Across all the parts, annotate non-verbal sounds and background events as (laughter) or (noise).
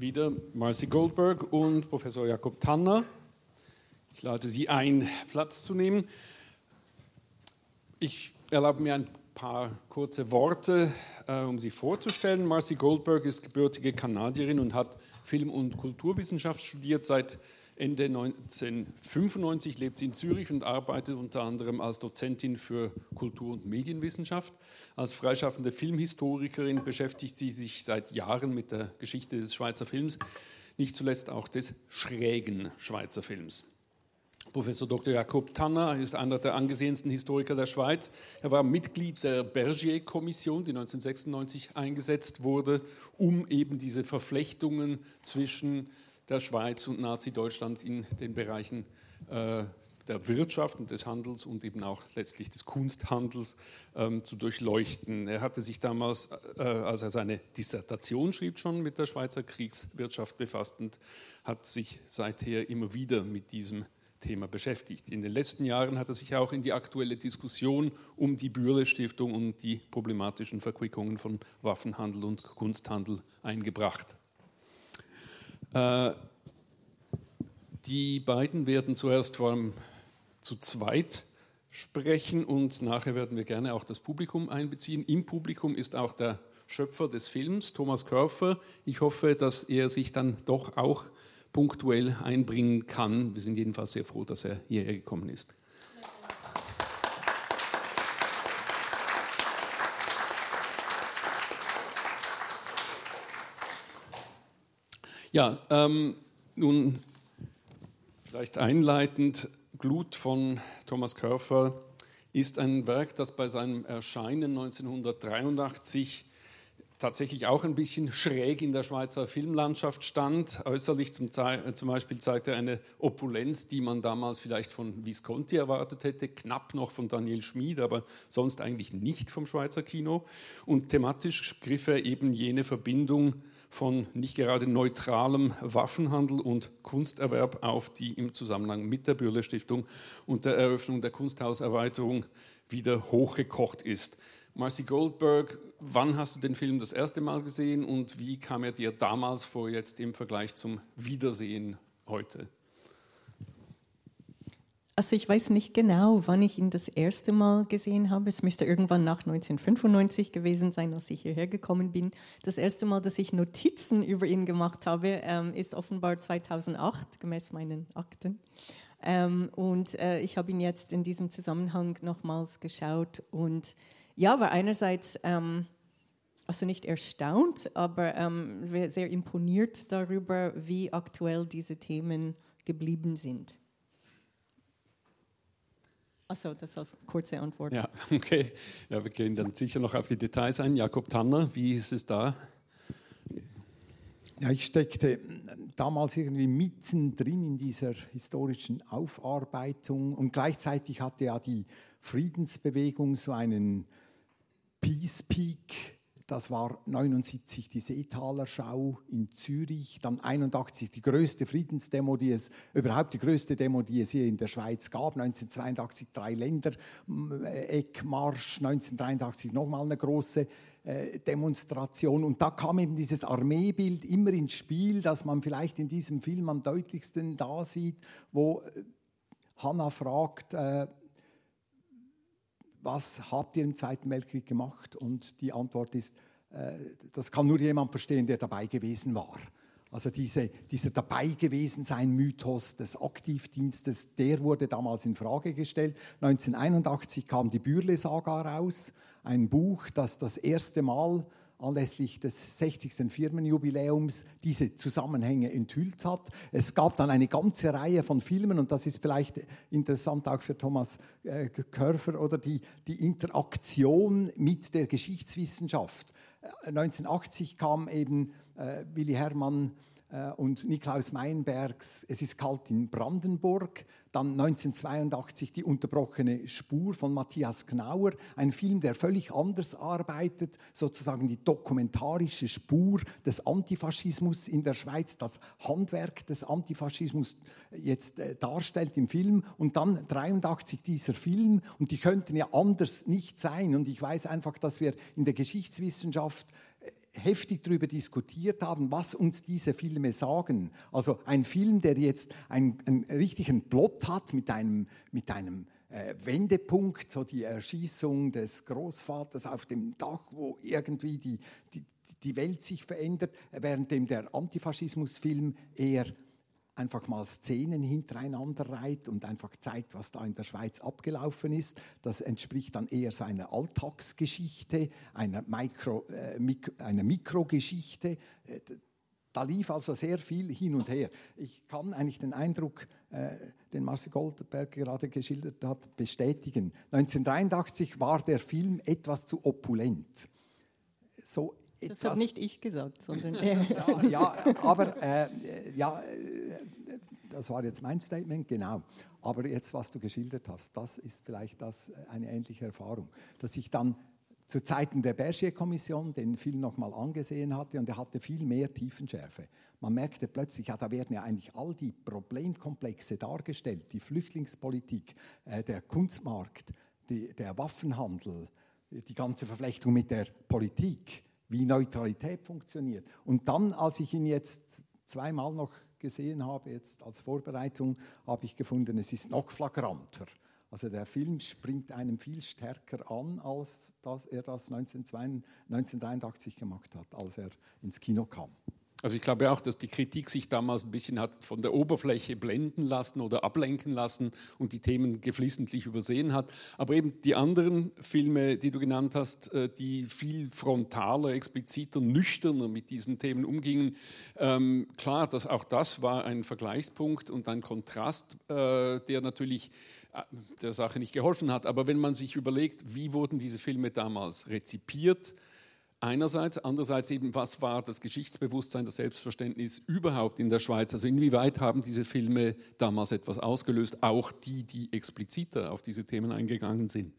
wieder Marcy Goldberg und Professor Jakob Tanner. Ich lade Sie ein, Platz zu nehmen. Ich erlaube mir ein paar kurze Worte, äh, um sie vorzustellen. Marcy Goldberg ist gebürtige Kanadierin und hat Film- und Kulturwissenschaft studiert. Seit Ende 1995 lebt sie in Zürich und arbeitet unter anderem als Dozentin für Kultur- und Medienwissenschaft. Als freischaffende Filmhistorikerin beschäftigt sie sich seit Jahren mit der Geschichte des Schweizer Films, nicht zuletzt auch des schrägen Schweizer Films. Professor Dr. Jakob Tanner ist einer der angesehensten Historiker der Schweiz. Er war Mitglied der Bergier-Kommission, die 1996 eingesetzt wurde, um eben diese Verflechtungen zwischen der Schweiz und Nazi-Deutschland in den Bereichen äh, der Wirtschaft und des Handels und eben auch letztlich des Kunsthandels ähm, zu durchleuchten. Er hatte sich damals, äh, als er seine Dissertation schrieb, schon mit der Schweizer Kriegswirtschaft befasst und hat sich seither immer wieder mit diesem Thema beschäftigt. In den letzten Jahren hat er sich auch in die aktuelle Diskussion um die Bürle-Stiftung und die problematischen Verquickungen von Waffenhandel und Kunsthandel eingebracht. Äh, die beiden werden zuerst vor allem zu zweit sprechen und nachher werden wir gerne auch das Publikum einbeziehen. Im Publikum ist auch der Schöpfer des Films, Thomas Körfer. Ich hoffe, dass er sich dann doch auch punktuell einbringen kann. Wir sind jedenfalls sehr froh, dass er hierher gekommen ist. Ja, ähm, nun vielleicht einleitend, Glut von Thomas Körfer ist ein Werk, das bei seinem Erscheinen 1983 tatsächlich auch ein bisschen schräg in der Schweizer Filmlandschaft stand. Äußerlich zum, äh, zum, Beispiel zeigt er eine Opulenz, die man damals vielleicht von Visconti erwartet hätte, knapp noch von Daniel Schmid, aber sonst eigentlich nicht vom Schweizer Kino. Und thematisch griff er eben jene Verbindung von nicht gerade neutralem Waffenhandel und Kunsterwerb auf, die im Zusammenhang mit der Bürle Stiftung und der Eröffnung der Kunsthauserweiterung wieder hochgekocht ist. Marcy Goldberg, wann hast du den Film das erste Mal gesehen und wie kam er dir damals vor, jetzt im Vergleich zum Wiedersehen heute? Also ich weiß nicht genau, wann ich ihn das erste Mal gesehen habe. Es müsste irgendwann nach 1995 gewesen sein, als ich hierher gekommen bin. Das erste Mal, dass ich Notizen über ihn gemacht habe, ähm, ist offenbar 2008, gemäß meinen Akten. Ähm, und äh, ich habe ihn jetzt in diesem Zusammenhang nochmals geschaut und ja, war einerseits ähm, also nicht erstaunt, aber sehr imponiert darüber, wie aktuell diese Themen geblieben sind. Also das als kurze Antwort. Ja, (laughs) okay. Ja, wir gehen dann sicher noch auf die Details ein. Jakob Tanner, wie ist es da? Ja, ich steckte damals irgendwie mittendrin in dieser historischen Aufarbeitung und gleichzeitig hatte ja die Friedensbewegung so einen Peace Peak das war 79 die Seetaler Schau in Zürich, dann 81 die größte Friedensdemo, die es überhaupt die größte Demo, die es hier in der Schweiz gab. 1982 drei Länder äh, Eckmarsch, 1983 nochmal eine große äh, Demonstration und da kam eben dieses Armeebild immer ins Spiel, das man vielleicht in diesem Film am deutlichsten da sieht, wo äh, Hannah fragt, was habt ihr im Zweiten Weltkrieg gemacht? Und die Antwort ist, äh, das kann nur jemand verstehen, der dabei gewesen war. Also diese, dieser dabei gewesen sein Mythos des Aktivdienstes, der wurde damals in Frage gestellt. 1981 kam die Bürle-Saga raus, ein Buch, das das erste Mal anlässlich des 60. Firmenjubiläums diese Zusammenhänge enthüllt hat. Es gab dann eine ganze Reihe von Filmen und das ist vielleicht interessant auch für Thomas äh, Körfer oder die, die Interaktion mit der Geschichtswissenschaft. 1980 äh, kam eben äh, Willi Hermann und Niklaus Meinbergs Es ist kalt in Brandenburg. Dann 1982 Die unterbrochene Spur von Matthias Knauer, ein Film, der völlig anders arbeitet, sozusagen die dokumentarische Spur des Antifaschismus in der Schweiz, das Handwerk des Antifaschismus jetzt äh, darstellt im Film. Und dann 83 dieser Film und die könnten ja anders nicht sein. Und ich weiß einfach, dass wir in der Geschichtswissenschaft heftig darüber diskutiert haben, was uns diese Filme sagen. Also ein Film, der jetzt einen, einen richtigen Plot hat mit einem, mit einem äh, Wendepunkt, so die Erschießung des Großvaters auf dem Dach, wo irgendwie die, die, die Welt sich verändert, währenddem der Antifaschismusfilm eher einfach mal Szenen hintereinander reiht und einfach zeigt, was da in der Schweiz abgelaufen ist. Das entspricht dann eher so einer Alltagsgeschichte, einer, Mikro, äh, Mik einer Mikrogeschichte. Äh, da lief also sehr viel hin und her. Ich kann eigentlich den Eindruck, äh, den Marcel Goldberg gerade geschildert hat, bestätigen. 1983 war der Film etwas zu opulent. So das habe nicht ich gesagt, sondern er. ja, (laughs) ja, aber äh, ja, das war jetzt mein Statement, genau. Aber jetzt, was du geschildert hast, das ist vielleicht das, eine ähnliche Erfahrung, dass ich dann zu Zeiten der Bergier-Kommission den Film nochmal angesehen hatte und er hatte viel mehr Tiefenschärfe. Man merkte plötzlich, ja, da werden ja eigentlich all die Problemkomplexe dargestellt, die Flüchtlingspolitik, äh, der Kunstmarkt, die, der Waffenhandel, die ganze Verflechtung mit der Politik, wie Neutralität funktioniert. Und dann, als ich ihn jetzt zweimal noch gesehen habe, jetzt als Vorbereitung, habe ich gefunden, es ist noch flagranter. Also der Film springt einem viel stärker an, als dass er das 1983 gemacht hat, als er ins Kino kam. Also ich glaube auch, dass die Kritik sich damals ein bisschen hat von der Oberfläche blenden lassen oder ablenken lassen und die Themen geflissentlich übersehen hat. Aber eben die anderen Filme, die du genannt hast, äh, die viel frontaler, expliziter, nüchterner mit diesen Themen umgingen, ähm, klar, dass auch das war ein Vergleichspunkt und ein Kontrast, äh, der natürlich äh, der Sache nicht geholfen hat. Aber wenn man sich überlegt, wie wurden diese Filme damals rezipiert, einerseits, andererseits eben, was war das Geschichtsbewusstsein, das Selbstverständnis überhaupt in der Schweiz? Also inwieweit haben diese Filme damals etwas ausgelöst, auch die, die expliziter auf diese Themen eingegangen sind?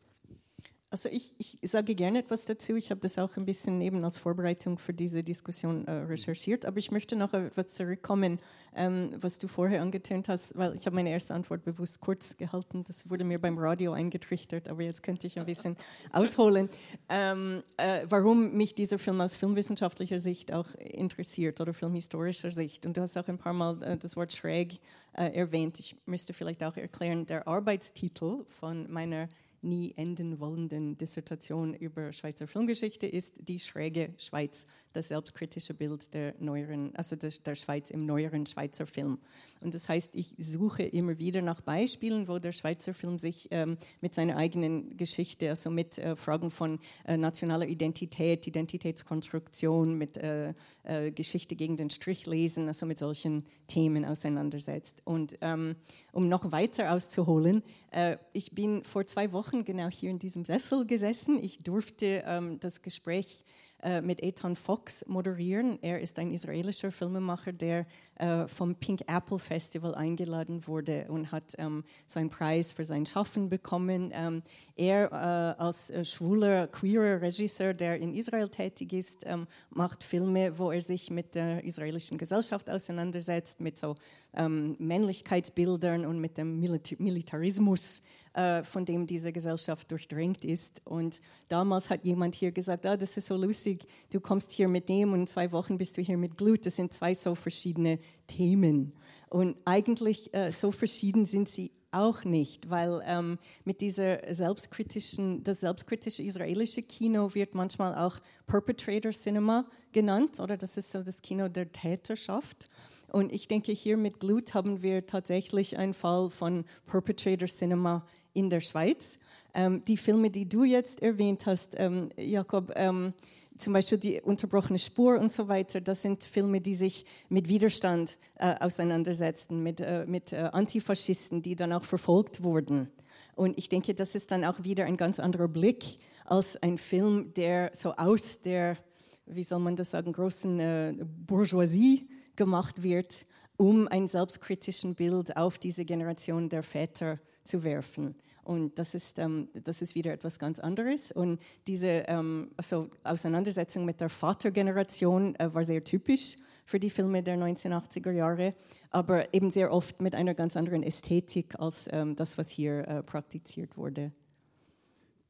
Also ich, ich, sage gerne etwas dazu. Ich habe das auch ein bisschen eben als Vorbereitung für diese Diskussion äh, recherchiert. Aber ich möchte noch etwas zurückkommen, ähm, was du vorher angetönt hast, weil ich habe meine erste Antwort bewusst kurz gehalten. Das wurde mir beim Radio eingetrichtert, aber jetzt könnte ich ein bisschen (laughs) ausholen, ähm, äh, warum mich dieser Film aus filmwissenschaftlicher Sicht auch interessiert oder filmhistorischer Sicht. Und du hast auch ein paar Mal äh, das Wort schräg äh, erwähnt. Ich müsste vielleicht auch erklären, der Arbeitstitel von meiner nie enden wollenden Dissertation über Schweizer Filmgeschichte ist Die schräge Schweiz, das selbstkritische Bild der neueren, also der, Schweiz im neueren Schweizer Film. Und das heißt, ich suche immer wieder nach Beispielen, wo der Schweizer Film sich ähm, mit seiner eigenen Geschichte, also mit äh, Fragen von äh, nationaler Identität, Identitätskonstruktion, mit äh, äh Geschichte gegen den Strich lesen, also mit solchen Themen auseinandersetzt. Und ähm, um noch weiter auszuholen, äh, ich bin vor zwei Wochen genau hier in diesem Sessel gesessen. Ich durfte ähm, das Gespräch äh, mit Ethan Fox moderieren. Er ist ein israelischer Filmemacher, der äh, vom Pink Apple Festival eingeladen wurde und hat ähm, so Preis für sein Schaffen bekommen. Ähm, er äh, als äh, schwuler, queerer Regisseur, der in Israel tätig ist, ähm, macht Filme, wo er sich mit der israelischen Gesellschaft auseinandersetzt, mit so ähm, Männlichkeitsbildern und mit dem Milita Militarismus, äh, von dem diese Gesellschaft durchdrängt ist. Und damals hat jemand hier gesagt, ah, das ist so lustig, du kommst hier mit dem und in zwei Wochen bist du hier mit Glut. Das sind zwei so verschiedene Themen. Und eigentlich äh, so verschieden sind sie auch nicht, weil ähm, mit dieser selbstkritischen, das selbstkritische israelische Kino wird manchmal auch Perpetrator Cinema genannt, oder das ist so das Kino der Täterschaft. Und ich denke, hier mit Glut haben wir tatsächlich einen Fall von Perpetrator Cinema in der Schweiz. Ähm, die Filme, die du jetzt erwähnt hast, ähm, Jakob, ähm, zum Beispiel die unterbrochene Spur und so weiter, das sind Filme, die sich mit Widerstand äh, auseinandersetzten, mit, äh, mit äh, Antifaschisten, die dann auch verfolgt wurden. Und ich denke, das ist dann auch wieder ein ganz anderer Blick als ein Film, der so aus der, wie soll man das sagen, großen äh, Bourgeoisie gemacht wird, um ein selbstkritischen Bild auf diese Generation der Väter zu werfen. Und das ist, ähm, das ist wieder etwas ganz anderes. Und diese ähm, also Auseinandersetzung mit der Vatergeneration äh, war sehr typisch für die Filme der 1980er Jahre, aber eben sehr oft mit einer ganz anderen Ästhetik als ähm, das, was hier äh, praktiziert wurde.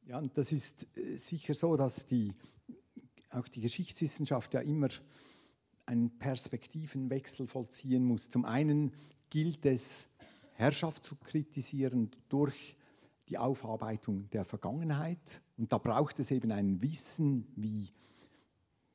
Ja, und das ist äh, sicher so, dass die auch die Geschichtswissenschaft ja immer einen Perspektivenwechsel vollziehen muss. Zum einen gilt es, Herrschaft zu kritisieren durch die Aufarbeitung der Vergangenheit. Und da braucht es eben ein Wissen, wie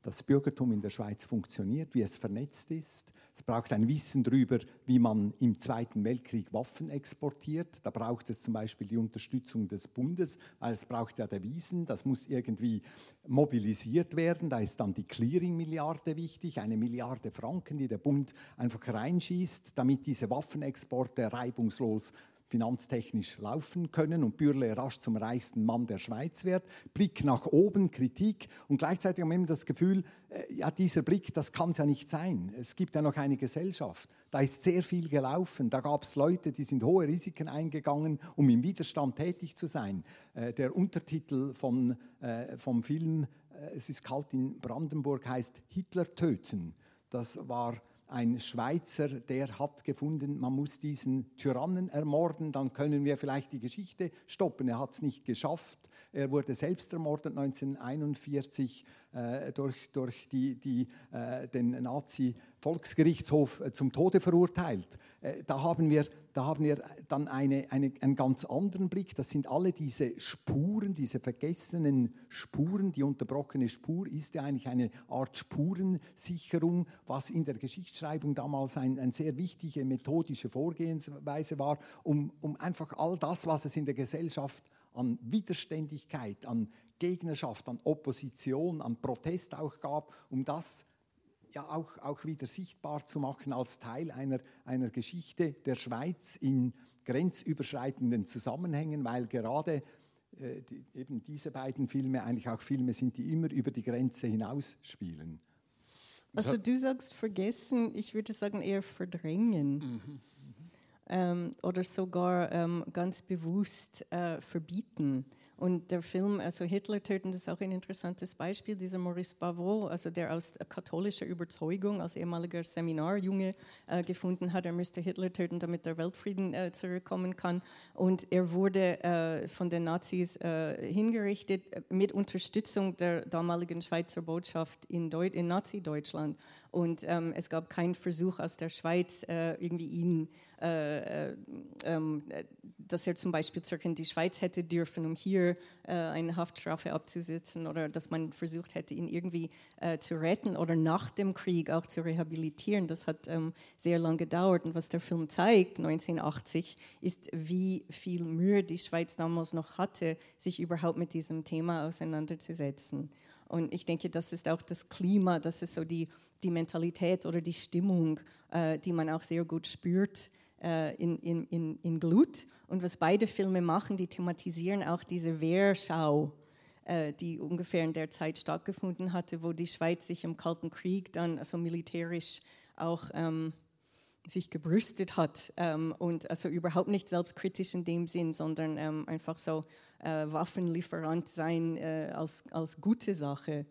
das Bürgertum in der Schweiz funktioniert, wie es vernetzt ist. Es braucht ein Wissen darüber, wie man im Zweiten Weltkrieg Waffen exportiert. Da braucht es zum Beispiel die Unterstützung des Bundes, weil es braucht ja Devisen. Das muss irgendwie mobilisiert werden. Da ist dann die Clearing-Milliarde wichtig, eine Milliarde Franken, die der Bund einfach reinschießt, damit diese Waffenexporte reibungslos finanztechnisch laufen können und Bürle rasch zum reichsten Mann der Schweiz wird. Blick nach oben, Kritik und gleichzeitig haben wir immer das Gefühl, äh, ja, dieser Blick, das kann es ja nicht sein. Es gibt ja noch eine Gesellschaft. Da ist sehr viel gelaufen. Da gab es Leute, die sind hohe Risiken eingegangen, um im Widerstand tätig zu sein. Äh, der Untertitel von, äh, vom Film äh, Es ist kalt in Brandenburg heißt Hitler töten. Das war ein Schweizer, der hat gefunden, man muss diesen Tyrannen ermorden, dann können wir vielleicht die Geschichte stoppen. Er hat es nicht geschafft. Er wurde selbst ermordet 1941 äh, durch, durch die, die, äh, den Nazi-Volksgerichtshof äh, zum Tode verurteilt. Äh, da, haben wir, da haben wir dann eine, eine, einen ganz anderen Blick. Das sind alle diese Spuren, diese vergessenen Spuren. Die unterbrochene Spur ist ja eigentlich eine Art Spurensicherung, was in der Geschichtsschreibung damals eine ein sehr wichtige methodische Vorgehensweise war, um, um einfach all das, was es in der Gesellschaft an Widerständigkeit, an Gegnerschaft, an Opposition, an Protest auch gab, um das ja auch, auch wieder sichtbar zu machen als Teil einer, einer Geschichte der Schweiz in grenzüberschreitenden Zusammenhängen, weil gerade äh, die, eben diese beiden Filme eigentlich auch Filme sind, die immer über die Grenze hinaus spielen. Also du sagst vergessen, ich würde sagen eher verdrängen. Mhm. Ähm, oder sogar ähm, ganz bewusst äh, verbieten. Und der Film, also Hitler töten, das ist auch ein interessantes Beispiel. Dieser Maurice Bavot, also der aus katholischer Überzeugung als ehemaliger Seminarjunge äh, gefunden hat, er müsste Hitler töten, damit der Weltfrieden äh, zurückkommen kann. Und er wurde äh, von den Nazis äh, hingerichtet mit Unterstützung der damaligen Schweizer Botschaft in, in Nazi-Deutschland. Und ähm, es gab keinen Versuch aus der Schweiz, äh, irgendwie ihn, äh, äh, ähm, dass er zum Beispiel zurück in die Schweiz hätte dürfen, um hier äh, eine Haftstrafe abzusitzen oder dass man versucht hätte, ihn irgendwie äh, zu retten oder nach dem Krieg auch zu rehabilitieren. Das hat ähm, sehr lange gedauert. Und was der Film zeigt, 1980, ist, wie viel Mühe die Schweiz damals noch hatte, sich überhaupt mit diesem Thema auseinanderzusetzen. Und ich denke, das ist auch das Klima, das ist so die, die Mentalität oder die Stimmung, äh, die man auch sehr gut spürt äh, in, in, in, in Glut. Und was beide Filme machen, die thematisieren auch diese Wehrschau, äh, die ungefähr in der Zeit stattgefunden hatte, wo die Schweiz sich im Kalten Krieg dann also militärisch auch ähm, sich gebrüstet hat ähm, und also überhaupt nicht selbstkritisch in dem Sinn, sondern ähm, einfach so äh, Waffenlieferant sein äh, als, als gute Sache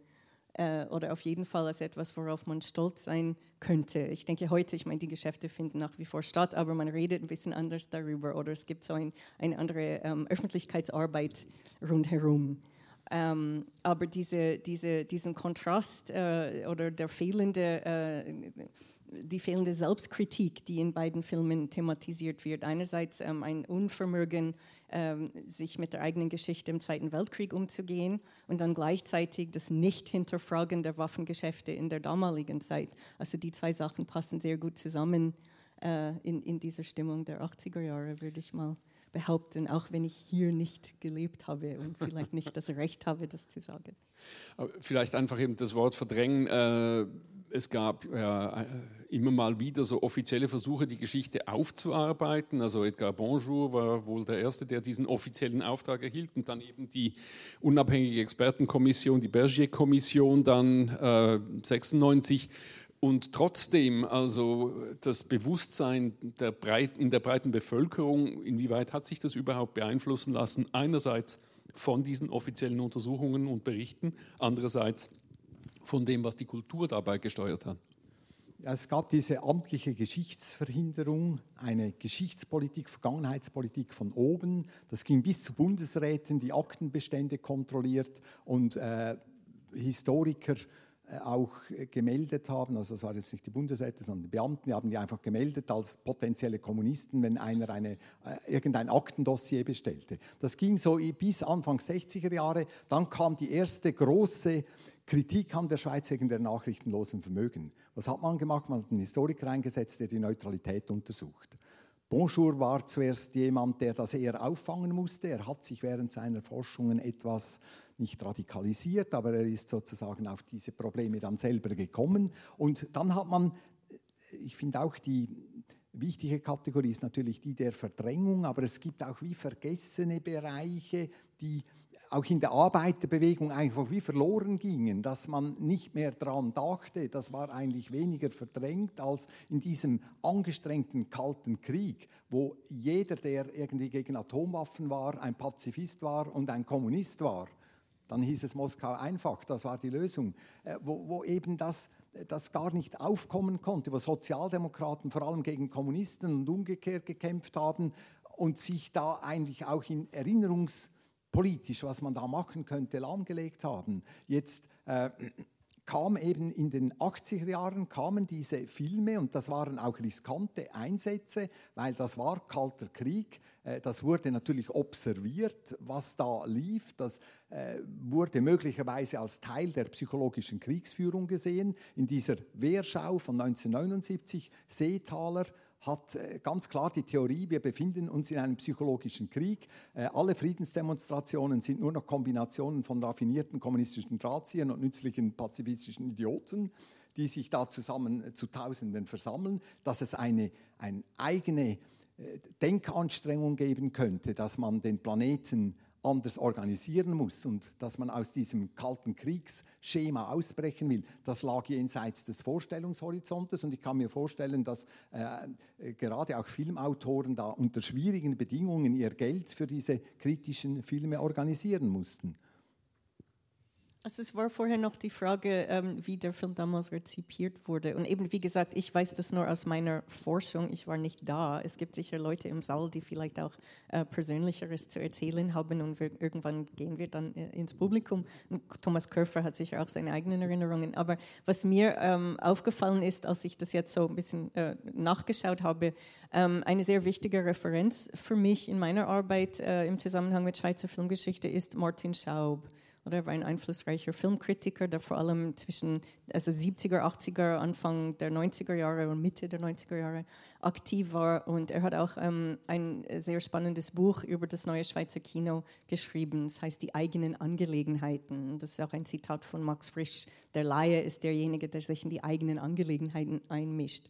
äh, oder auf jeden Fall als etwas, worauf man stolz sein könnte. Ich denke heute, ich meine, die Geschäfte finden nach wie vor statt, aber man redet ein bisschen anders darüber oder es gibt so ein, eine andere ähm, Öffentlichkeitsarbeit rundherum. Ähm, aber diese, diese, diesen Kontrast äh, oder der fehlende äh, die fehlende Selbstkritik, die in beiden Filmen thematisiert wird. Einerseits ähm, ein Unvermögen, ähm, sich mit der eigenen Geschichte im Zweiten Weltkrieg umzugehen und dann gleichzeitig das Nicht-Hinterfragen der Waffengeschäfte in der damaligen Zeit. Also die zwei Sachen passen sehr gut zusammen äh, in, in dieser Stimmung der 80er Jahre, würde ich mal behaupten, auch wenn ich hier nicht gelebt habe und vielleicht nicht das Recht habe, das zu sagen. Vielleicht einfach eben das Wort verdrängen. Äh, es gab ja, äh, immer mal wieder so offizielle Versuche, die Geschichte aufzuarbeiten. Also Edgar Bonjour war wohl der Erste, der diesen offiziellen Auftrag erhielt und dann eben die unabhängige Expertenkommission, die Bergier-Kommission dann äh, 96 und trotzdem, also das Bewusstsein der Breit, in der breiten Bevölkerung, inwieweit hat sich das überhaupt beeinflussen lassen? Einerseits von diesen offiziellen Untersuchungen und Berichten, andererseits von dem, was die Kultur dabei gesteuert hat. Es gab diese amtliche Geschichtsverhinderung, eine Geschichtspolitik, Vergangenheitspolitik von oben. Das ging bis zu Bundesräten, die Aktenbestände kontrolliert und äh, Historiker auch gemeldet haben, also das waren jetzt nicht die Bundesräte, sondern die Beamten, die haben die einfach gemeldet als potenzielle Kommunisten, wenn einer eine, äh, irgendein Aktendossier bestellte. Das ging so bis Anfang 60er Jahre, dann kam die erste große Kritik an der Schweiz wegen der nachrichtenlosen Vermögen. Was hat man gemacht? Man hat einen Historiker eingesetzt, der die Neutralität untersucht. Bonjour war zuerst jemand, der das eher auffangen musste. Er hat sich während seiner Forschungen etwas nicht radikalisiert, aber er ist sozusagen auf diese Probleme dann selber gekommen. Und dann hat man, ich finde auch die wichtige Kategorie ist natürlich die der Verdrängung, aber es gibt auch wie vergessene Bereiche, die auch in der Arbeiterbewegung einfach wie verloren gingen, dass man nicht mehr daran dachte. Das war eigentlich weniger verdrängt als in diesem angestrengten Kalten Krieg, wo jeder, der irgendwie gegen Atomwaffen war, ein Pazifist war und ein Kommunist war. Dann hieß es Moskau einfach, das war die Lösung, äh, wo, wo eben das, das gar nicht aufkommen konnte, wo Sozialdemokraten vor allem gegen Kommunisten und umgekehrt gekämpft haben und sich da eigentlich auch in erinnerungspolitisch, was man da machen könnte, lahmgelegt haben. Jetzt äh, kam eben in den 80er Jahren kamen diese Filme und das waren auch riskante Einsätze, weil das war kalter Krieg. Äh, das wurde natürlich observiert, was da lief. Das äh, wurde möglicherweise als Teil der psychologischen Kriegsführung gesehen. In dieser Wehrschau von 1979, Seetaler, hat äh, ganz klar die Theorie, wir befinden uns in einem psychologischen Krieg. Äh, alle Friedensdemonstrationen sind nur noch Kombinationen von raffinierten kommunistischen Drahtziehern und nützlichen pazifistischen Idioten, die sich da zusammen äh, zu Tausenden versammeln. Dass es eine, eine eigene Denkanstrengung geben könnte, dass man den Planeten anders organisieren muss und dass man aus diesem kalten Kriegsschema ausbrechen will, das lag jenseits des Vorstellungshorizontes und ich kann mir vorstellen, dass äh, gerade auch Filmautoren da unter schwierigen Bedingungen ihr Geld für diese kritischen Filme organisieren mussten. Also es war vorher noch die Frage, ähm, wie der Film damals rezipiert wurde. Und eben, wie gesagt, ich weiß das nur aus meiner Forschung. Ich war nicht da. Es gibt sicher Leute im Saal, die vielleicht auch äh, Persönlicheres zu erzählen haben. Und wir, irgendwann gehen wir dann äh, ins Publikum. Und Thomas Körfer hat sicher auch seine eigenen Erinnerungen. Aber was mir ähm, aufgefallen ist, als ich das jetzt so ein bisschen äh, nachgeschaut habe, ähm, eine sehr wichtige Referenz für mich in meiner Arbeit äh, im Zusammenhang mit Schweizer Filmgeschichte ist Martin Schaub. Oder er war ein einflussreicher Filmkritiker, der vor allem zwischen also 70er, 80er, Anfang der 90er Jahre und Mitte der 90er Jahre aktiv war. Und er hat auch ähm, ein sehr spannendes Buch über das neue Schweizer Kino geschrieben. Das heißt Die eigenen Angelegenheiten. Das ist auch ein Zitat von Max Frisch. Der Laie ist derjenige, der sich in die eigenen Angelegenheiten einmischt.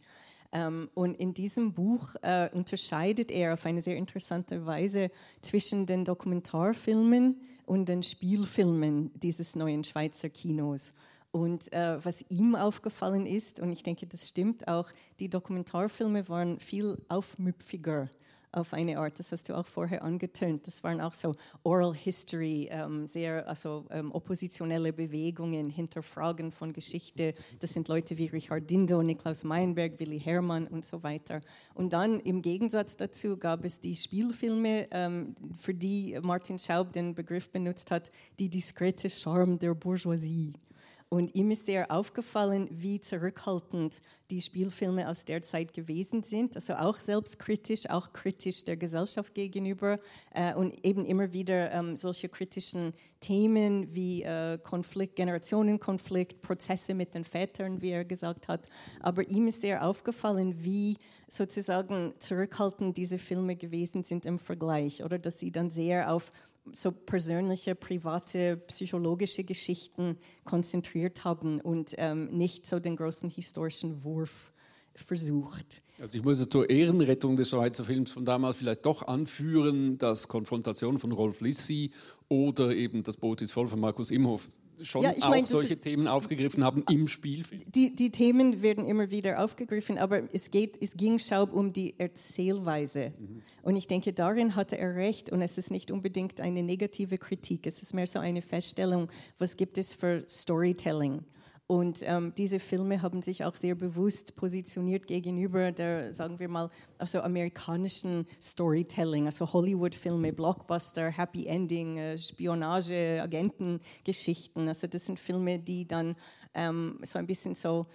Ähm, und in diesem Buch äh, unterscheidet er auf eine sehr interessante Weise zwischen den Dokumentarfilmen, und den Spielfilmen dieses neuen Schweizer Kinos. Und äh, was ihm aufgefallen ist, und ich denke, das stimmt auch, die Dokumentarfilme waren viel aufmüpfiger auf eine Art. Das hast du auch vorher angetönt. Das waren auch so Oral History, ähm, sehr also ähm, oppositionelle Bewegungen, Hinterfragen von Geschichte. Das sind Leute wie Richard Dindo, Niklaus Meinberg, Willi Herrmann und so weiter. Und dann im Gegensatz dazu gab es die Spielfilme, ähm, für die Martin Schaub den Begriff benutzt hat, die diskrete Charme der Bourgeoisie. Und ihm ist sehr aufgefallen, wie zurückhaltend die Spielfilme aus der Zeit gewesen sind. Also auch selbstkritisch, auch kritisch der Gesellschaft gegenüber äh, und eben immer wieder ähm, solche kritischen Themen wie äh, Konflikt, Generationenkonflikt, Prozesse mit den Vätern, wie er gesagt hat. Aber ihm ist sehr aufgefallen, wie sozusagen zurückhaltend diese Filme gewesen sind im Vergleich oder dass sie dann sehr auf so persönliche, private, psychologische Geschichten konzentriert haben und ähm, nicht so den großen historischen Wurf versucht. Also ich muss zur Ehrenrettung des Schweizer Films von damals vielleicht doch anführen, dass Konfrontation von Rolf Lissi oder eben das Boot ist voll von Markus Imhoff schon ja, auch mein, solche Themen aufgegriffen haben im Spielfilm? Die, die, Themen werden immer wieder aufgegriffen, aber es, geht, es ging Schaub um die Erzählweise. Mhm. Und ich denke, darin hatte er recht und es ist nicht unbedingt eine negative Kritik, es ist mehr so eine Feststellung, was gibt es für Storytelling. Und ähm, diese Filme haben sich auch sehr bewusst positioniert gegenüber der, sagen wir mal, also amerikanischen Storytelling, also Hollywood-Filme, Blockbuster, Happy Ending, äh, Spionage, Agentengeschichten. Also das sind Filme, die dann ähm, so ein bisschen so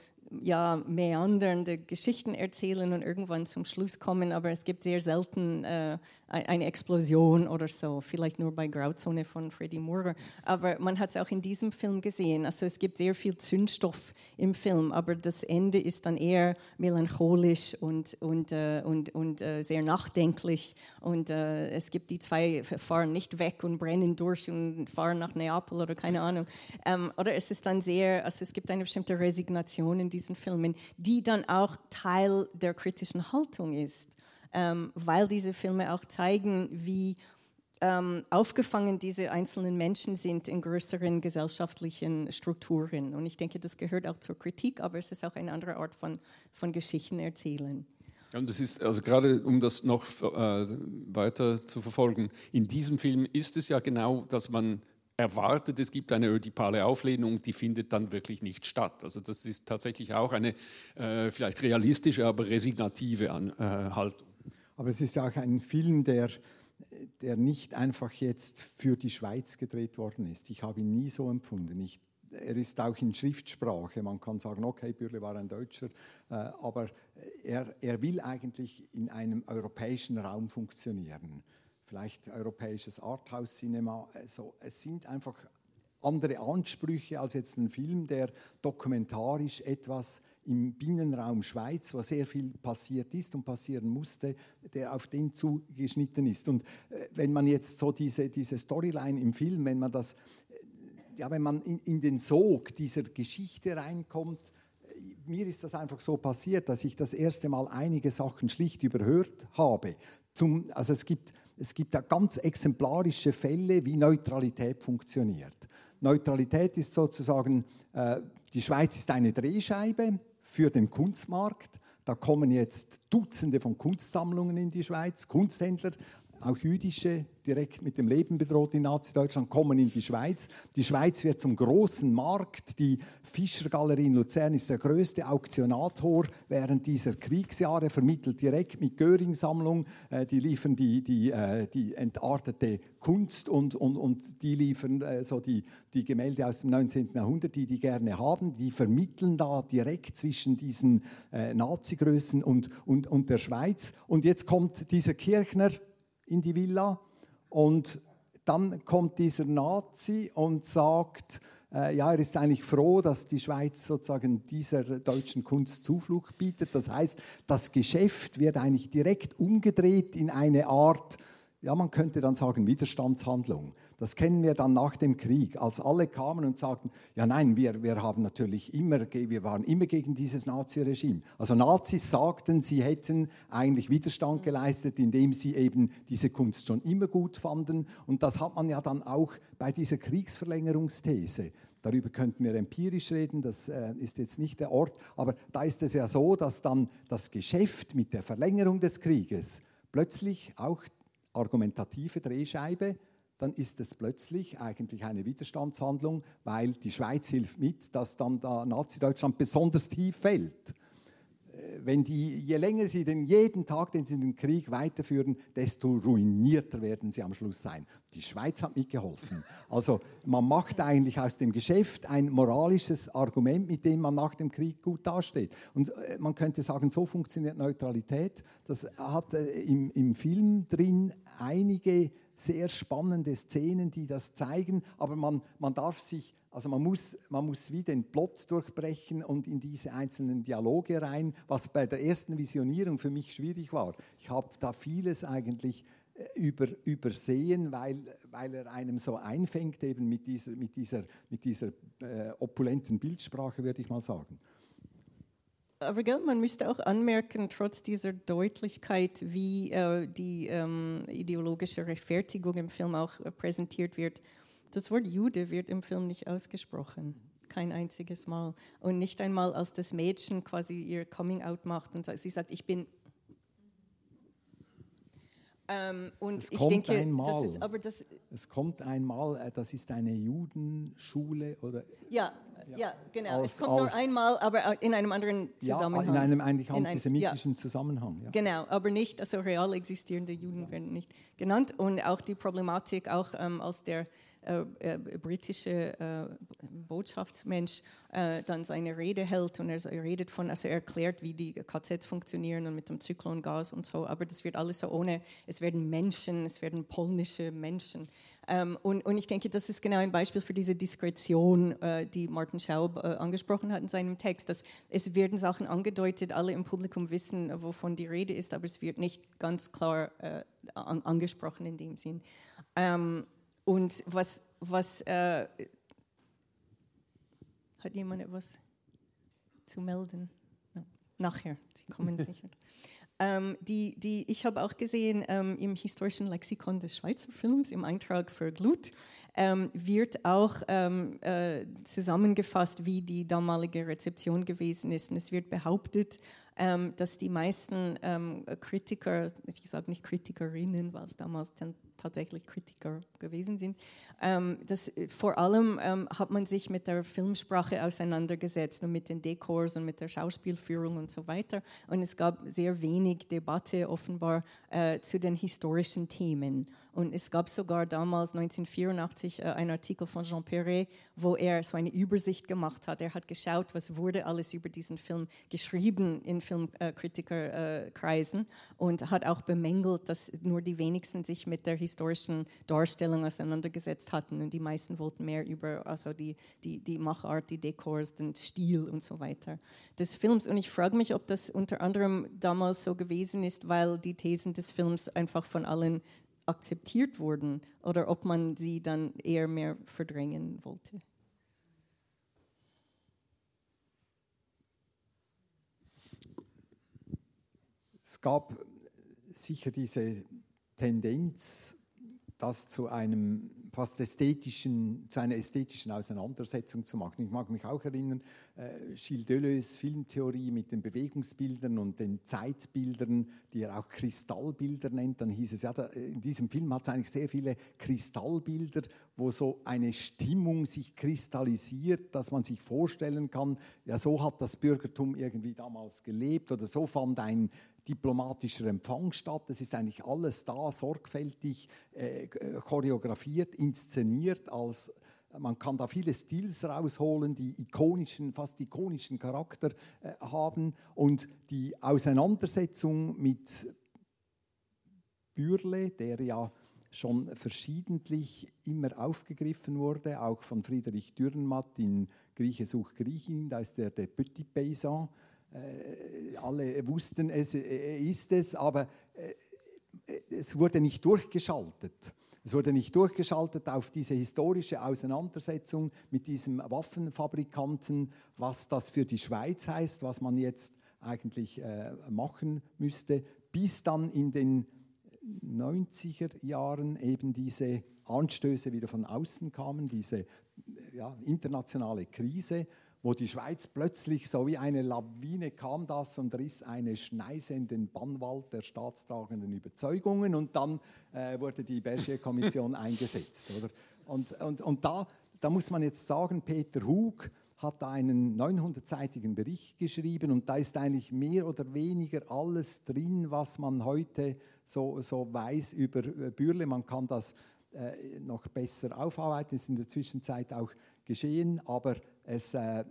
ja, meandernde Geschichten erzählen und irgendwann zum Schluss kommen, aber es gibt sehr selten äh, eine Explosion oder so, vielleicht nur bei Grauzone von Freddie Moore. Aber man hat es auch in diesem Film gesehen. Also es gibt sehr viel Zündstoff im Film, aber das Ende ist dann eher melancholisch und, und, äh, und, und äh, sehr nachdenklich. Und äh, es gibt die zwei fahren nicht weg und brennen durch und fahren nach Neapel oder keine Ahnung. Ähm, oder es ist dann sehr, also es gibt eine bestimmte Resignation in diesen Filmen, die dann auch Teil der kritischen Haltung ist ähm, weil diese Filme auch zeigen, wie ähm, aufgefangen diese einzelnen Menschen sind in größeren gesellschaftlichen Strukturen. Und ich denke, das gehört auch zur Kritik, aber es ist auch eine andere Art von, von Geschichten erzählen. Und das ist, also gerade um das noch äh, weiter zu verfolgen, in diesem Film ist es ja genau, dass man erwartet, es gibt eine ödipale Auflehnung, die findet dann wirklich nicht statt. Also das ist tatsächlich auch eine äh, vielleicht realistische, aber resignative An äh, Haltung. Aber es ist ja auch ein Film, der, der nicht einfach jetzt für die Schweiz gedreht worden ist. Ich habe ihn nie so empfunden. Ich, er ist auch in Schriftsprache. Man kann sagen, okay, Bürle war ein Deutscher, äh, aber er, er will eigentlich in einem europäischen Raum funktionieren. Vielleicht europäisches Arthouse-Cinema. Also es sind einfach andere Ansprüche als jetzt ein Film, der dokumentarisch etwas im Binnenraum Schweiz, wo sehr viel passiert ist und passieren musste, der auf den zugeschnitten ist. Und äh, wenn man jetzt so diese, diese Storyline im Film, wenn man das, äh, ja, wenn man in, in den Sog dieser Geschichte reinkommt, äh, mir ist das einfach so passiert, dass ich das erste Mal einige Sachen schlicht überhört habe. Zum, also es gibt, es gibt da ganz exemplarische Fälle, wie Neutralität funktioniert. Neutralität ist sozusagen, äh, die Schweiz ist eine Drehscheibe für den Kunstmarkt. Da kommen jetzt Dutzende von Kunstsammlungen in die Schweiz, Kunsthändler auch jüdische, direkt mit dem Leben bedroht in Nazi-Deutschland, kommen in die Schweiz. Die Schweiz wird zum großen Markt. Die Fischergalerie in Luzern ist der größte Auktionator während dieser Kriegsjahre, vermittelt direkt mit Göring-Sammlung. Äh, die liefern die, die, äh, die entartete Kunst und, und, und die liefern äh, so die, die Gemälde aus dem 19. Jahrhundert, die die gerne haben. Die vermitteln da direkt zwischen diesen Nazi-Größen und, und, und der Schweiz. Und jetzt kommt dieser Kirchner, in die Villa und dann kommt dieser Nazi und sagt, äh, ja, er ist eigentlich froh, dass die Schweiz sozusagen dieser deutschen Kunst Zuflucht bietet. Das heißt, das Geschäft wird eigentlich direkt umgedreht in eine Art ja, man könnte dann sagen Widerstandshandlung. Das kennen wir dann nach dem Krieg, als alle kamen und sagten, ja nein, wir, wir haben natürlich immer, wir waren immer gegen dieses Naziregime. Also Nazis sagten, sie hätten eigentlich Widerstand geleistet, indem sie eben diese Kunst schon immer gut fanden. Und das hat man ja dann auch bei dieser Kriegsverlängerungsthese. Darüber könnten wir empirisch reden, das äh, ist jetzt nicht der Ort, aber da ist es ja so, dass dann das Geschäft mit der Verlängerung des Krieges plötzlich auch argumentative Drehscheibe, dann ist es plötzlich eigentlich eine Widerstandshandlung, weil die Schweiz hilft mit, dass dann da Nazi-Deutschland besonders tief fällt. Äh, wenn die, je länger sie den jeden Tag, den sie den Krieg weiterführen, desto ruinierter werden sie am Schluss sein. Die Schweiz hat mitgeholfen. Also man macht eigentlich aus dem Geschäft ein moralisches Argument, mit dem man nach dem Krieg gut dasteht. Und äh, man könnte sagen, so funktioniert Neutralität. Das hat äh, im, im Film drin einige sehr spannende Szenen, die das zeigen, aber man, man darf sich also man muss, man muss wie den Plot durchbrechen und in diese einzelnen Dialoge rein, was bei der ersten Visionierung für mich schwierig war. Ich habe da vieles eigentlich äh, über, übersehen, weil, weil er einem so einfängt, eben mit dieser, mit dieser, mit dieser äh, opulenten Bildsprache, würde ich mal sagen. Aber gell, man müsste auch anmerken, trotz dieser Deutlichkeit, wie äh, die ähm, ideologische Rechtfertigung im Film auch äh, präsentiert wird, das Wort Jude wird im Film nicht ausgesprochen. Kein einziges Mal. Und nicht einmal, als das Mädchen quasi ihr Coming-out macht und sagt, sie sagt, ich bin Ähm, und Es ich kommt denke, einmal. das ist, aber das, Es kommt einmal, äh, das ist eine Judenschule oder ja, ja, genau. Als- es kommt nur einmal, aber in einem anderen ja, Zusammenhang. in einem eigentlich antisemitischen Zusammenhang. Ja. Genau, aber nicht, also real existierende Juden werden nicht genannt. Und auch die Problematik, auch ähm, als der äh, äh, britische äh, Botschaftsmensch äh, dann seine Rede hält und er, redet von, also er erklärt, wie die KZs funktionieren und mit dem Zyklongas und so, aber das wird alles so ohne, es werden Menschen, es werden polnische Menschen. Ähm, und, und ich denke, das ist genau ein Beispiel für diese Diskretion, äh, die Martin Schaub äh, angesprochen hat in seinem Text, dass es werden Sachen angedeutet, alle im Publikum wissen, wovon die Rede ist, aber es wird nicht ganz klar an, angesprochen in dem Sinn. Ähm, und was, was äh, hat jemand etwas zu melden? No. Nachher, Sie kommen (laughs) sicher. Ähm, die, die, ich habe auch gesehen ähm, im historischen Lexikon des Schweizer Films, im Eintrag für Glut, ähm, wird auch ähm, äh, zusammengefasst, wie die damalige Rezeption gewesen ist. Und es wird behauptet, ähm, dass die meisten ähm, Kritiker, ich sage nicht Kritikerinnen, weil es damals tatsächlich Kritiker gewesen sind, ähm, dass äh, vor allem ähm, hat man sich mit der Filmsprache auseinandergesetzt und mit den Dekors und mit der Schauspielführung und so weiter. Und es gab sehr wenig Debatte offenbar äh, zu den historischen Themen. Und es gab sogar damals 1984 äh, einen Artikel von Jean Perret, wo er so eine Übersicht gemacht hat. Er hat geschaut, was wurde alles über diesen Film geschrieben in Filmkritikerkreisen und hat auch bemängelt, dass nur die wenigsten sich mit der historischen Darstellung auseinandergesetzt hatten und die meisten wollten mehr über also die, die, die Machart, die Dekors, den Stil und so weiter des Films. Und ich frage mich, ob das unter anderem damals so gewesen ist, weil die Thesen des Films einfach von allen akzeptiert wurden oder ob man sie dann eher mehr verdrängen wollte. Es gab sicher diese Tendenz, das zu einem fast ästhetischen, zu einer ästhetischen Auseinandersetzung zu machen. Ich mag mich auch erinnern, äh, Gilles Deleuze Filmtheorie mit den Bewegungsbildern und den Zeitbildern, die er auch Kristallbilder nennt. Dann hieß es ja, da, in diesem Film hat es eigentlich sehr viele Kristallbilder, wo so eine Stimmung sich kristallisiert, dass man sich vorstellen kann, ja, so hat das Bürgertum irgendwie damals gelebt oder so fand ein diplomatischer Empfang statt. Es ist eigentlich alles da sorgfältig äh, choreografiert, inszeniert, als man kann da viele Stils rausholen, die ikonischen, fast ikonischen Charakter äh, haben und die Auseinandersetzung mit Bürle, der ja schon verschiedentlich immer aufgegriffen wurde, auch von Friedrich Dürrenmatt in Grieche sucht Griechin, da ist der der Petit Paysan, äh, alle wussten es, er ist es, aber äh, es wurde nicht durchgeschaltet. Es wurde nicht durchgeschaltet auf diese historische Auseinandersetzung mit diesem Waffenfabrikanten, was das für die Schweiz heißt, was man jetzt eigentlich äh, machen müsste, bis dann in den 90er Jahren eben diese Anstöße wieder von außen kamen, diese ja, internationale Krise, wo die Schweiz plötzlich so wie eine Lawine kam das und riss eine Schneise in den Bannwald der staatstragenden Überzeugungen und dann äh, wurde die Berger-Kommission (laughs) eingesetzt. Oder? Und, und, und da, da muss man jetzt sagen, Peter Hug hat da einen 900-seitigen Bericht geschrieben und da ist eigentlich mehr oder weniger alles drin, was man heute so, so weiß über Bürle. Man kann das äh, noch besser aufarbeiten, ist in der Zwischenzeit auch geschehen, aber es äh,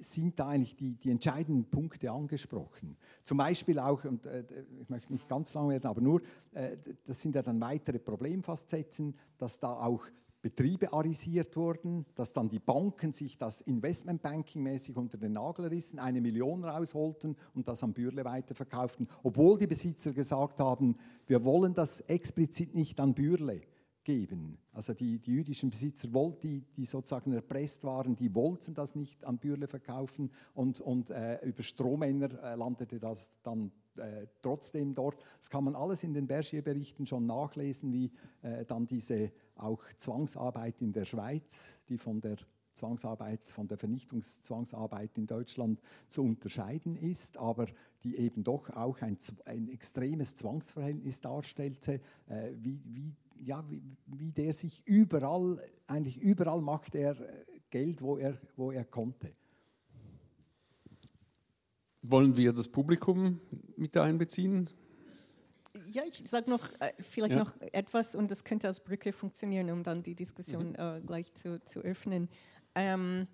sind da eigentlich die, die entscheidenden Punkte angesprochen. Zum Beispiel auch, und äh, ich möchte nicht ganz lang werden, aber nur, äh, das sind ja dann weitere Problemfacetten, dass da auch Betriebe arisiert wurden, dass dann die Banken sich das Investmentbanking mäßig unter den Nagel rissen, eine Million rausholten und das am Bürle weiterverkauften, obwohl die Besitzer gesagt haben, wir wollen das explizit nicht an Bürle geben. Also die, die jüdischen Besitzer, die, die sozusagen erpresst waren, die wollten das nicht an Bürle verkaufen und, und äh, über Strohmänner äh, landete das dann äh, trotzdem dort. Das kann man alles in den Bergier-Berichten schon nachlesen, wie äh, dann diese auch Zwangsarbeit in der Schweiz, die von der Zwangsarbeit, von der Vernichtungszwangsarbeit in Deutschland zu unterscheiden ist, aber die eben doch auch ein, ein extremes Zwangsverhältnis darstellte, äh, wie, wie, ja, wie, wie der sich überall, eigentlich überall macht er äh, Geld, wo er, wo er konnte. Wollen wir das Publikum mit einbeziehen? Ja, ich sage noch äh, vielleicht ja. noch etwas und das könnte als Brücke funktionieren, um dann die Diskussion mhm. äh, gleich zu, zu öffnen. Ähm,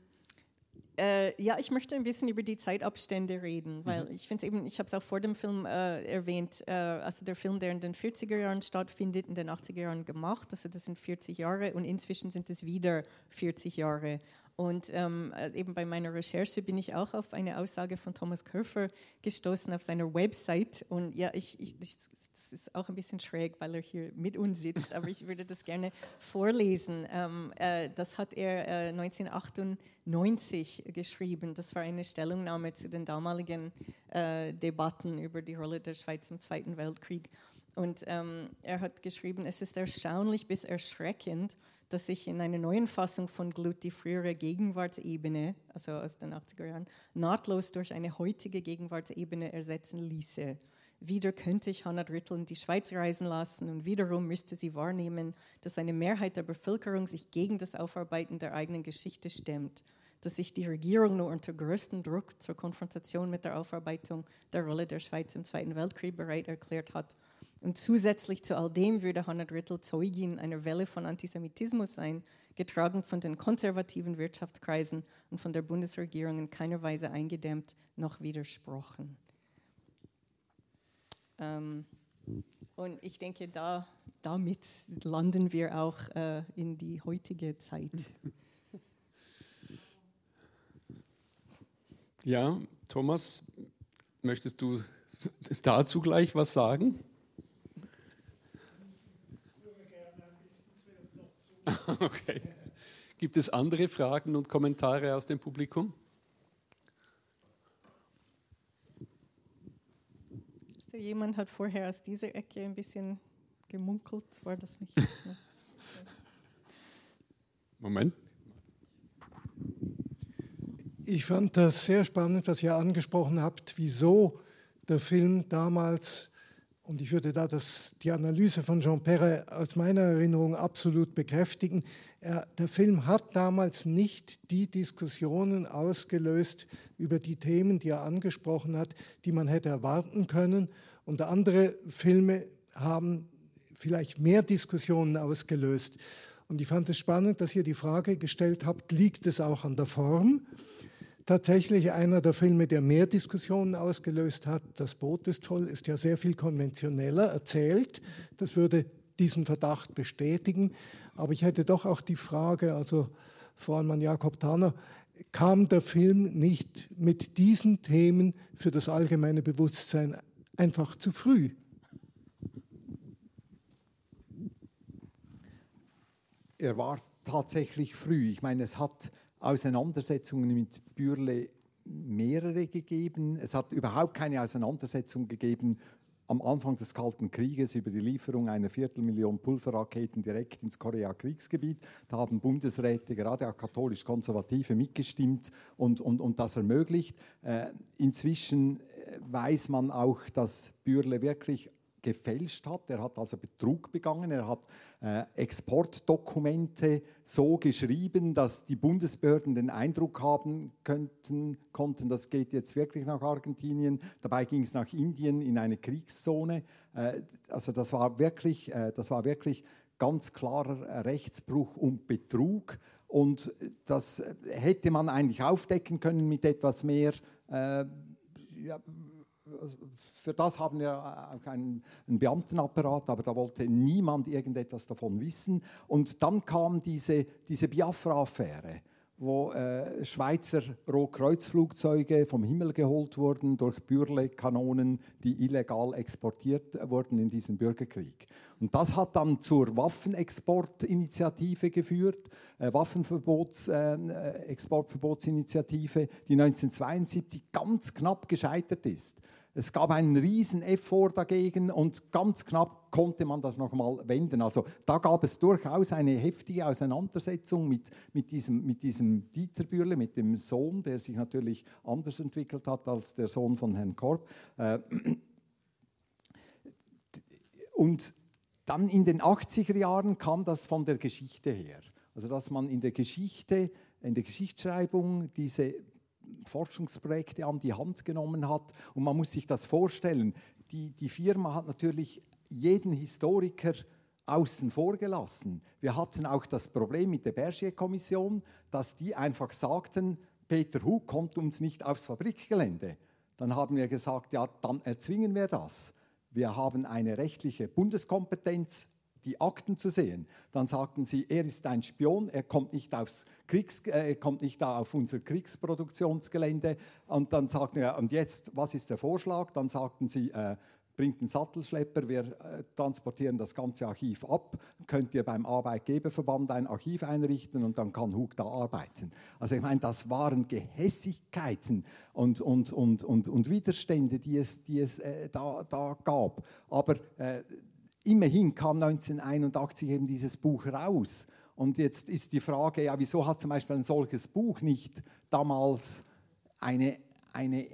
äh, ja, ich möchte ein bisschen über die Zeitabstände reden, weil mhm. ich finde eben, ich habe es auch vor dem Film äh, erwähnt, äh, also der Film, der in den 40er Jahren stattfindet, in den 80er Jahren gemacht, also das sind 40 Jahre und inzwischen sind es wieder 40 Jahre. Und ähm, äh, eben bei meiner Recherche bin ich auch auf eine Aussage von Thomas Körfer gestoßen auf seiner Website. Und ja, ich, ich, das ist auch ein bisschen schräg, weil er hier mit uns sitzt, aber ich würde das gerne vorlesen. Ähm, äh, das hat er äh, 1998 geschrieben. Das war eine Stellungnahme zu den damaligen äh, Debatten über die Rolle der Schweiz im Zweiten Weltkrieg. Und ähm, er hat geschrieben, es ist erstaunlich bis erschreckend, dass sich in einer neuen Fassung von Glut die frühere Gegenwartsebene, also aus den 80er Jahren, nahtlos durch eine heutige Gegenwartsebene ersetzen ließe. Wieder könnte ich Hannah Drittel in die Schweiz reisen lassen und wiederum müsste sie wahrnehmen, dass eine Mehrheit der Bevölkerung sich gegen das Aufarbeiten der eigenen Geschichte stemmt, dass sich die Regierung nur unter größtem Druck zur Konfrontation mit der Aufarbeitung der Rolle der Schweiz im Zweiten Weltkrieg bereit erklärt hat und zusätzlich zu all dem würde Hannah Drittel Zeugin einer Welle von Antisemitismus sein, getragen von den konservativen Wirtschaftskreisen und von der Bundesregierung in keiner Weise eingedämmt noch widersprochen. Ähm, und ich denke, da, damit landen wir auch äh, in die heutige Zeit. Ja, Thomas, möchtest du (laughs) dazu gleich was sagen? (laughs) Okay. Gibt es andere Fragen und Kommentare aus dem Publikum? So, jemand hat vorher aus dieser Ecke ein bisschen gemunkelt, war das nicht? (laughs) Moment. Ich fand das sehr spannend, was ihr angesprochen habt, wieso der Film damals und ich würde da das, die Analyse von Jean Perret aus meiner Erinnerung absolut bekräftigen. Er, der Film hat damals nicht die Diskussionen ausgelöst über die Themen, die er angesprochen hat, die man hätte erwarten können. Und andere Filme haben vielleicht mehr Diskussionen ausgelöst. Und ich fand es spannend, dass ihr die Frage gestellt habt, liegt es auch an der Form? Tatsächlich einer der Filme, der mehr Diskussionen ausgelöst hat. Das Boot ist toll, ist ja sehr viel konventioneller erzählt. Das würde diesen Verdacht bestätigen. Aber ich hätte doch auch die Frage, also vor allem an Jakob Tanner, kam der Film nicht mit diesen Themen für das allgemeine Bewusstsein einfach zu früh? Er war tatsächlich früh. Ich meine, es hat Auseinandersetzungen mit Bürle mehrere gegeben. Es hat überhaupt keine Auseinandersetzung gegeben am Anfang des Kalten Krieges über die Lieferung einer Viertelmillion Pulverraketen direkt ins Korea-Kriegsgebiet. Da haben Bundesräte, gerade auch katholisch-konservative, mitgestimmt und, und, und das ermöglicht. Äh, inzwischen äh, weiß man auch, dass Bürle wirklich gefälscht hat. Er hat also Betrug begangen. Er hat äh, Exportdokumente so geschrieben, dass die Bundesbehörden den Eindruck haben könnten, konnten, das geht jetzt wirklich nach Argentinien. Dabei ging es nach Indien in eine Kriegszone. Äh, also das war wirklich, äh, das war wirklich ganz klarer Rechtsbruch und Betrug. Und das hätte man eigentlich aufdecken können mit etwas mehr äh, ja, für das haben wir auch einen, Beamtenapparat, aber da wollte niemand irgendetwas davon wissen. Und dann kam diese, diese Biafra-Affäre wo äh, Schweizer Rohkreuzflugzeuge vom Himmel geholt wurden durch Bürle-Kanonen, die illegal exportiert wurden in diesen Bürgerkrieg. Und das hat dann zur Waffenexportinitiative geführt, äh, Waffenverbots-Exportverbotsinitiative, äh, die 1972 ganz knapp gescheitert ist. Es gab einen riesen Effort dagegen und ganz knapp konnte man das nochmal wenden. Also da gab es durchaus eine heftige Auseinandersetzung mit, mit, diesem, mit diesem Dieter Bürle, mit dem Sohn, der sich natürlich anders entwickelt hat als der Sohn von Herrn Korb. Äh, und dann in den 80er Jahren kam das von der Geschichte her. Also dass man in der Geschichte, in der Geschichtsschreibung diese Forschungsprojekte an die Hand genommen hat. Und man muss sich das vorstellen, die, die Firma hat natürlich jeden Historiker außen vor gelassen. Wir hatten auch das Problem mit der Bergier-Kommission, dass die einfach sagten, Peter Hug kommt uns nicht aufs Fabrikgelände. Dann haben wir gesagt, ja, dann erzwingen wir das. Wir haben eine rechtliche Bundeskompetenz, die Akten zu sehen. Dann sagten sie, er ist ein Spion, er kommt nicht, aufs Kriegs, äh, kommt nicht auf unser Kriegsproduktionsgelände. Und dann sagten wir, und jetzt, was ist der Vorschlag? Dann sagten sie, äh, bringt einen Sattelschlepper, wir äh, transportieren das ganze Archiv ab, könnt ihr beim Arbeitgeberverband ein Archiv einrichten und dann kann Hug da arbeiten. Also ich meine, das waren Gehässigkeiten und, und, und, und, und Widerstände, die es, die es äh, da, da gab. Aber äh, immerhin kam 1981 eben dieses Buch raus. Und jetzt ist die Frage, ja, wieso hat zum Beispiel ein solches Buch nicht damals eine, eine,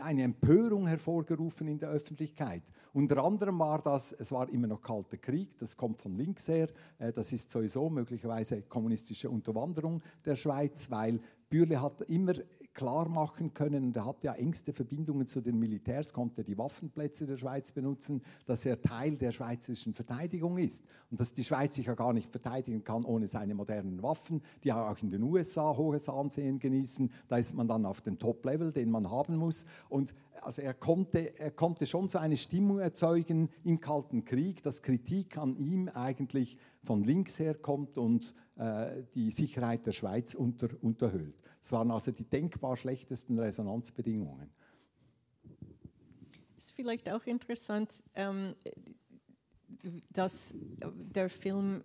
eine Empörung hervorgerufen in der Öffentlichkeit? Unter anderem war das, es war immer noch Kalter Krieg, das kommt von links her, äh, das ist sowieso möglicherweise kommunistische Unterwanderung der Schweiz, weil Bürle hat immer klar machen können, und er hat ja engste Verbindungen zu den Militärs, konnte die Waffenplätze der Schweiz benutzen, dass er Teil der schweizerischen Verteidigung ist und dass die Schweiz sich ja gar nicht verteidigen kann ohne seine modernen Waffen, die auch in den USA hohes Ansehen genießen. Da ist man dann auf dem Top-Level, den man haben muss. Und also er konnte, er konnte schon so eine Stimmung erzeugen im Kalten Krieg, dass Kritik an ihm eigentlich von links her kommt und äh, die Sicherheit der Schweiz unter, unterhöhlt. Es waren also die denkbar schlechtesten Resonanzbedingungen. Es ist vielleicht auch interessant, ähm, dass der Film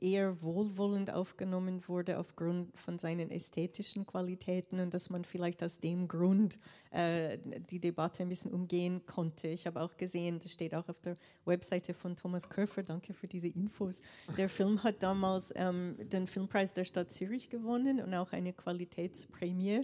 eher wohlwollend aufgenommen wurde aufgrund von seinen ästhetischen Qualitäten und dass man vielleicht aus dem Grund äh, die Debatte ein bisschen umgehen konnte. Ich habe auch gesehen, das steht auch auf der Webseite von Thomas Körfer, danke für diese Infos. Der (laughs) Film hat damals ähm, den Filmpreis der Stadt Zürich gewonnen und auch eine Qualitätsprämie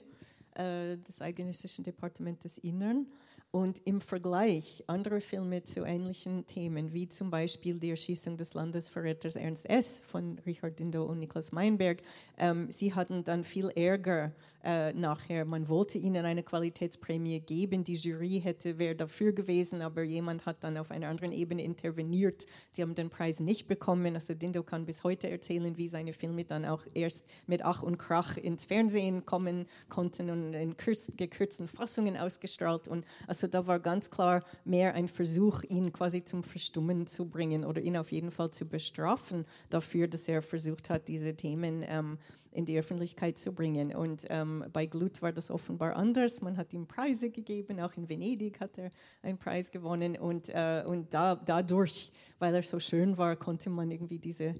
äh, des Eidgenössischen Departements des Innern. Und im Vergleich andere Filme zu ähnlichen Themen, wie zum Beispiel die Erschießung des Landesverräters Ernst S. von Richard Dindo und Niklas Meinberg, ähm, sie hatten dann viel Ärger äh, nachher. Man wollte ihnen eine Qualitätsprämie geben. Die Jury hätte wäre dafür gewesen, aber jemand hat dann auf einer anderen Ebene interveniert. Sie haben den Preis nicht bekommen. Also Dindo kann bis heute erzählen, wie seine Filme dann auch erst mit Ach und Krach ins Fernsehen kommen konnten und in gekürzten Fassungen ausgestrahlt. Und also da war ganz klar mehr ein Versuch, ihn quasi zum Verstummen zu bringen oder ihn auf jeden Fall zu bestrafen dafür, dass er versucht hat, diese Themen ähm, in die Öffentlichkeit zu bringen. Und ähm, bei Glut war das offenbar anders. Man hat ihm Preise gegeben, auch in Venedig hat er einen Preis gewonnen. Und, äh, und da, dadurch, weil er so schön war, konnte man irgendwie diese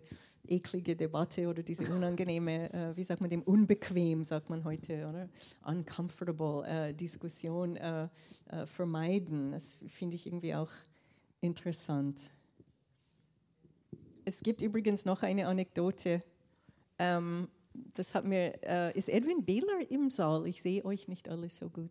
eklige Debatte oder diese unangenehme, äh, wie sagt man dem, unbequem, sagt man heute, oder? Uncomfortable äh, Diskussion äh, äh vermeiden. Das finde ich irgendwie auch interessant. Es gibt übrigens noch eine Anekdote. Ähm, das hat mir, äh, ist Edwin Behler im Saal? Ich sehe euch nicht alle so gut.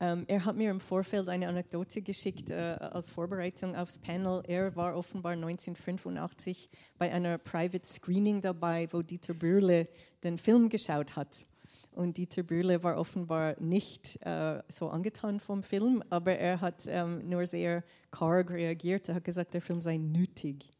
Ähm, er hat mir im Vorfeld eine Anekdote geschickt äh, als Vorbereitung aufs Panel. Er war offenbar 1985 bei einer Private Screening dabei, wo Dieter Bürle den Film geschaut hat. Und Dieter Bürle war offenbar nicht äh, so angetan vom Film, aber er hat ähm, nur sehr karg reagiert. Er hat gesagt, der Film sei nötig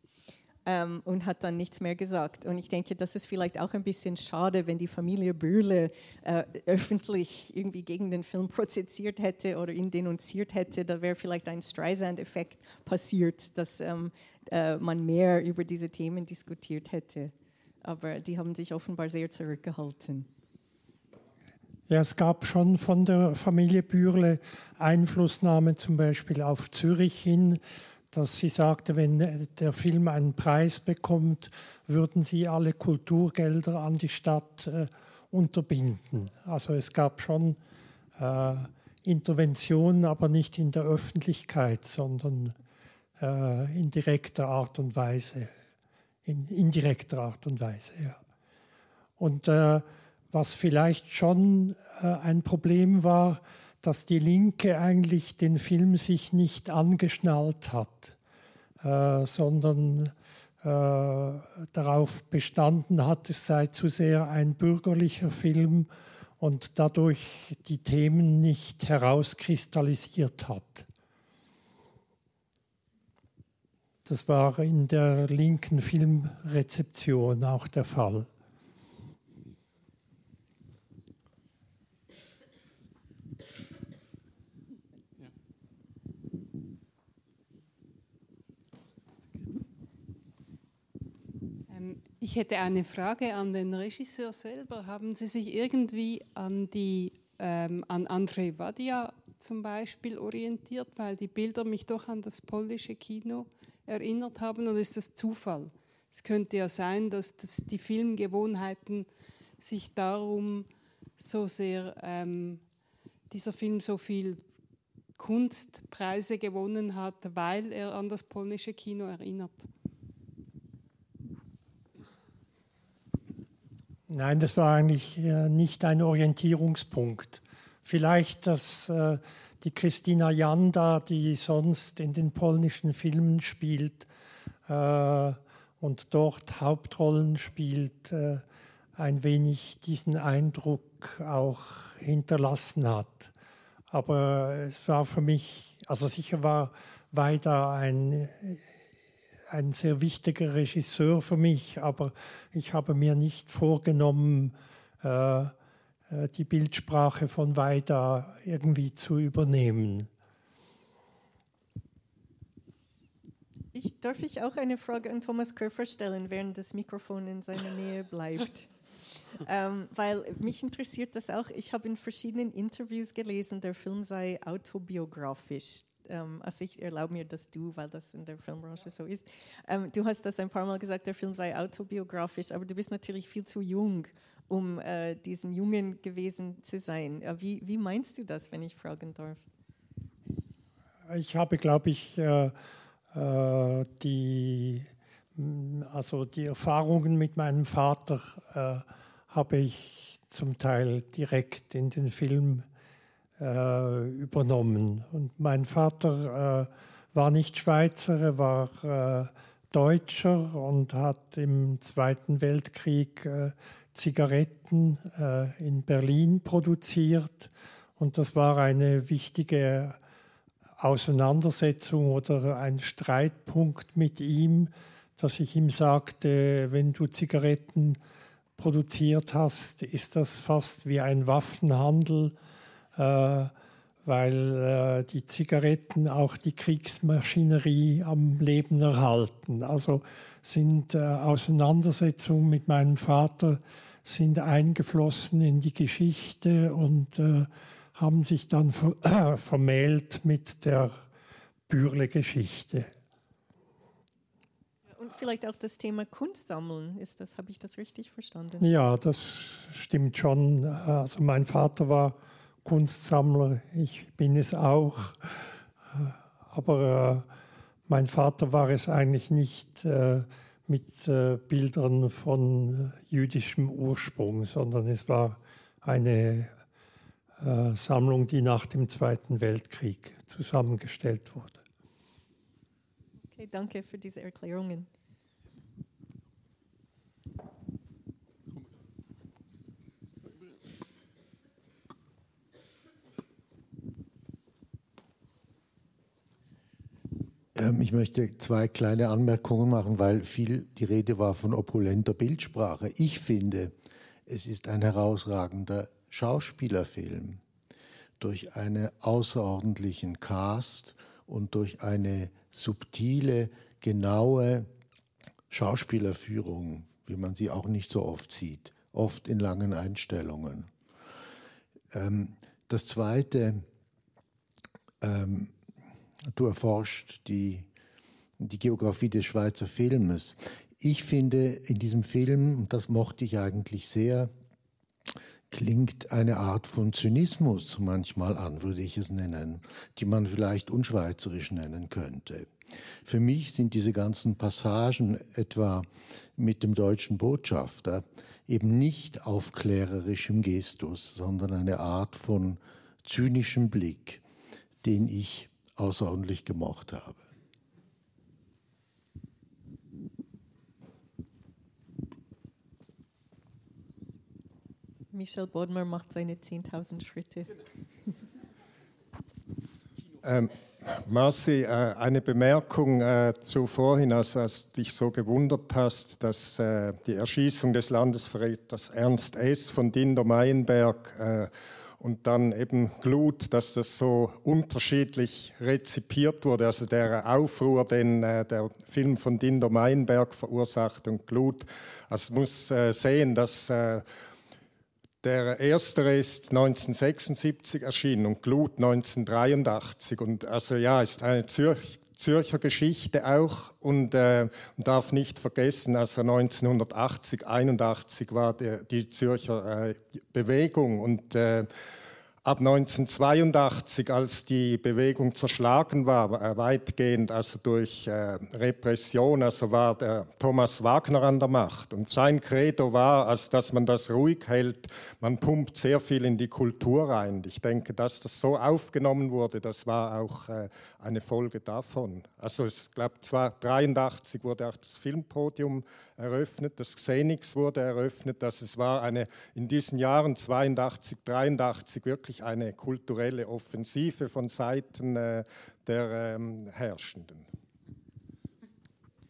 ähm, und hat dann nichts mehr gesagt. Und ich denke, das ist vielleicht auch ein bisschen schade, wenn die Familie Bürle äh, öffentlich irgendwie gegen den Film prozessiert hätte oder ihn denunziert hätte. Da wäre vielleicht ein Streisand-Effekt passiert, dass ähm, äh, man mehr über diese Themen diskutiert hätte. Aber die haben sich offenbar sehr zurückgehalten. Ja, es gab schon von der Familie Bürle Einflussnahme zum Beispiel auf Zürich hin dass sie sagte, wenn der Film einen Preis bekommt, würden sie alle Kulturgelder an die Stadt äh, unterbinden. Also es gab schon äh, Intervention, aber nicht in der Öffentlichkeit, sondern äh, in direkter Art und Weise. In indirekter Art und Weise, ja. Und äh, was vielleicht schon äh, ein Problem war, dass die Linke eigentlich den Film sich nicht angeschnallt hat, äh, sondern äh, darauf bestanden hat, es sei zu sehr ein bürgerlicher Film und dadurch die Themen nicht herauskristallisiert hat. Das war in der linken Filmrezeption auch der Fall. Ich hätte eine Frage an den Regisseur selber. Haben Sie sich irgendwie an, die, ähm, an Andrzej Wadia zum Beispiel orientiert, weil die Bilder mich doch an das polnische Kino erinnert haben oder ist das Zufall? Es könnte ja sein, dass das die Filmgewohnheiten sich darum so sehr, ähm, dieser Film so viel Kunstpreise gewonnen hat, weil er an das polnische Kino erinnert. Nein, das war eigentlich äh, nicht ein Orientierungspunkt. Vielleicht, dass äh, die Christina Janda, die sonst in den polnischen Filmen spielt äh, und dort Hauptrollen spielt, ein wenig diesen Eindruck auch hinterlassen hat. Aber es war für mich, also sicher war weiter ein ein sehr wichtiger Regisseur für mich, aber ich habe mir nicht vorgenommen, äh, äh, die Bildsprache von Weida irgendwie zu übernehmen. Ich, darf ich auch eine Frage an Thomas Köfer stellen, während das Mikrofon in seiner Nähe bleibt? (laughs) ähm, weil mich interessiert das auch. Ich habe in verschiedenen Interviews gelesen, der Film sei autobiografisch ähm, also ich erlaube mir das du, weil das in der Filmbranche so ist. Ähm, du hast das ein paar Mal gesagt, der Film sei autobiografisch, aber du bist natürlich viel zu jung, um äh, diesen Jungen gewesen zu sein. Äh, wie, wie meinst du das, wenn ich fragen darf? Ich habe, glaube ich, äh, äh die, also die Erfahrungen mit meinem Vater äh, habe ich zum Teil direkt in den Film äh, übernommen. Und mein Vater äh, war nicht Schweizer, er war äh, Deutscher und hat im Zweiten Weltkrieg äh, Zigaretten äh, in Berlin produziert. Und das war eine wichtige Auseinandersetzung oder ein Streitpunkt mit ihm, dass ich ihm sagte, wenn du Zigaretten produziert hast, ist das fast wie ein Waffenhandel weil äh, die Zigaretten auch die Kriegsmaschinerie am Leben erhalten. Also sind äh, Auseinandersetzungen mit meinem Vater sind eingeflossen in die Geschichte und äh, haben sich dann ver äh, (clears throat) vermählt mit der Bürle-Geschichte. Und vielleicht auch das Thema Kunstsammeln, ist das, habe ich das richtig verstanden? Ja, das stimmt schon. Also mein Vater war Kunstsammler, ich bin es auch. Aber äh, mein Vater war es eigentlich nicht äh, mit äh, Bildern von jüdischem Ursprung, sondern es war eine äh, Sammlung, die nach dem Zweiten Weltkrieg zusammengestellt wurde. Okay, danke für diese Erklärungen. Ich möchte zwei kleine Anmerkungen machen, weil viel die Rede war von opulenter Bildsprache. Ich finde, es ist ein herausragender Schauspielerfilm durch einen außerordentlichen Cast und durch eine subtile, genaue Schauspielerführung, wie man sie auch nicht so oft sieht, oft in langen Einstellungen. Ähm, das Zweite, ähm, du erforscht die, die Geografie des Schweizer Filmes. Ich finde in diesem Film, und das mochte ich eigentlich sehr, klingt eine Art von Zynismus manchmal an, würde ich es nennen, die man vielleicht unschweizerisch nennen könnte. Für mich sind diese ganzen Passagen etwa mit dem deutschen Botschafter eben nicht aufklärerischem Gestus, sondern eine Art von zynischem Blick, den ich außerordentlich gemocht habe. Michel Bodmer macht seine 10.000 Schritte. Ähm, Marci, äh, eine Bemerkung äh, zu vorhin, als, als dich so gewundert hast, dass äh, die Erschießung des Landesverräters Ernst S. von Dinder Meyenberg äh, und dann eben Glut, dass das so unterschiedlich rezipiert wurde. Also der Aufruhr, den äh, der Film von Dinder Meyenberg verursacht und Glut. Also muss äh, sehen, dass der erstere ist 1976 erschienen und Glut 1983. Und also ja, ist eine Zürch, Zürcher Geschichte auch und äh, darf nicht vergessen, also 1980, 81 war der, die Zürcher äh, Bewegung und äh, ab 1982, als die Bewegung zerschlagen war, äh, weitgehend also durch äh, Repression, also war der Thomas Wagner an der Macht. Und sein Credo war, als dass man das ruhig hält, man pumpt sehr viel in die Kultur rein. Ich denke, dass das so aufgenommen wurde, das war auch äh, eine Folge davon. Also ich glaube, 1983 wurde auch das Filmpodium eröffnet, das Xenix wurde eröffnet, dass es war eine in diesen Jahren 82, 83 wirklich eine kulturelle Offensive von Seiten äh, der ähm, Herrschenden.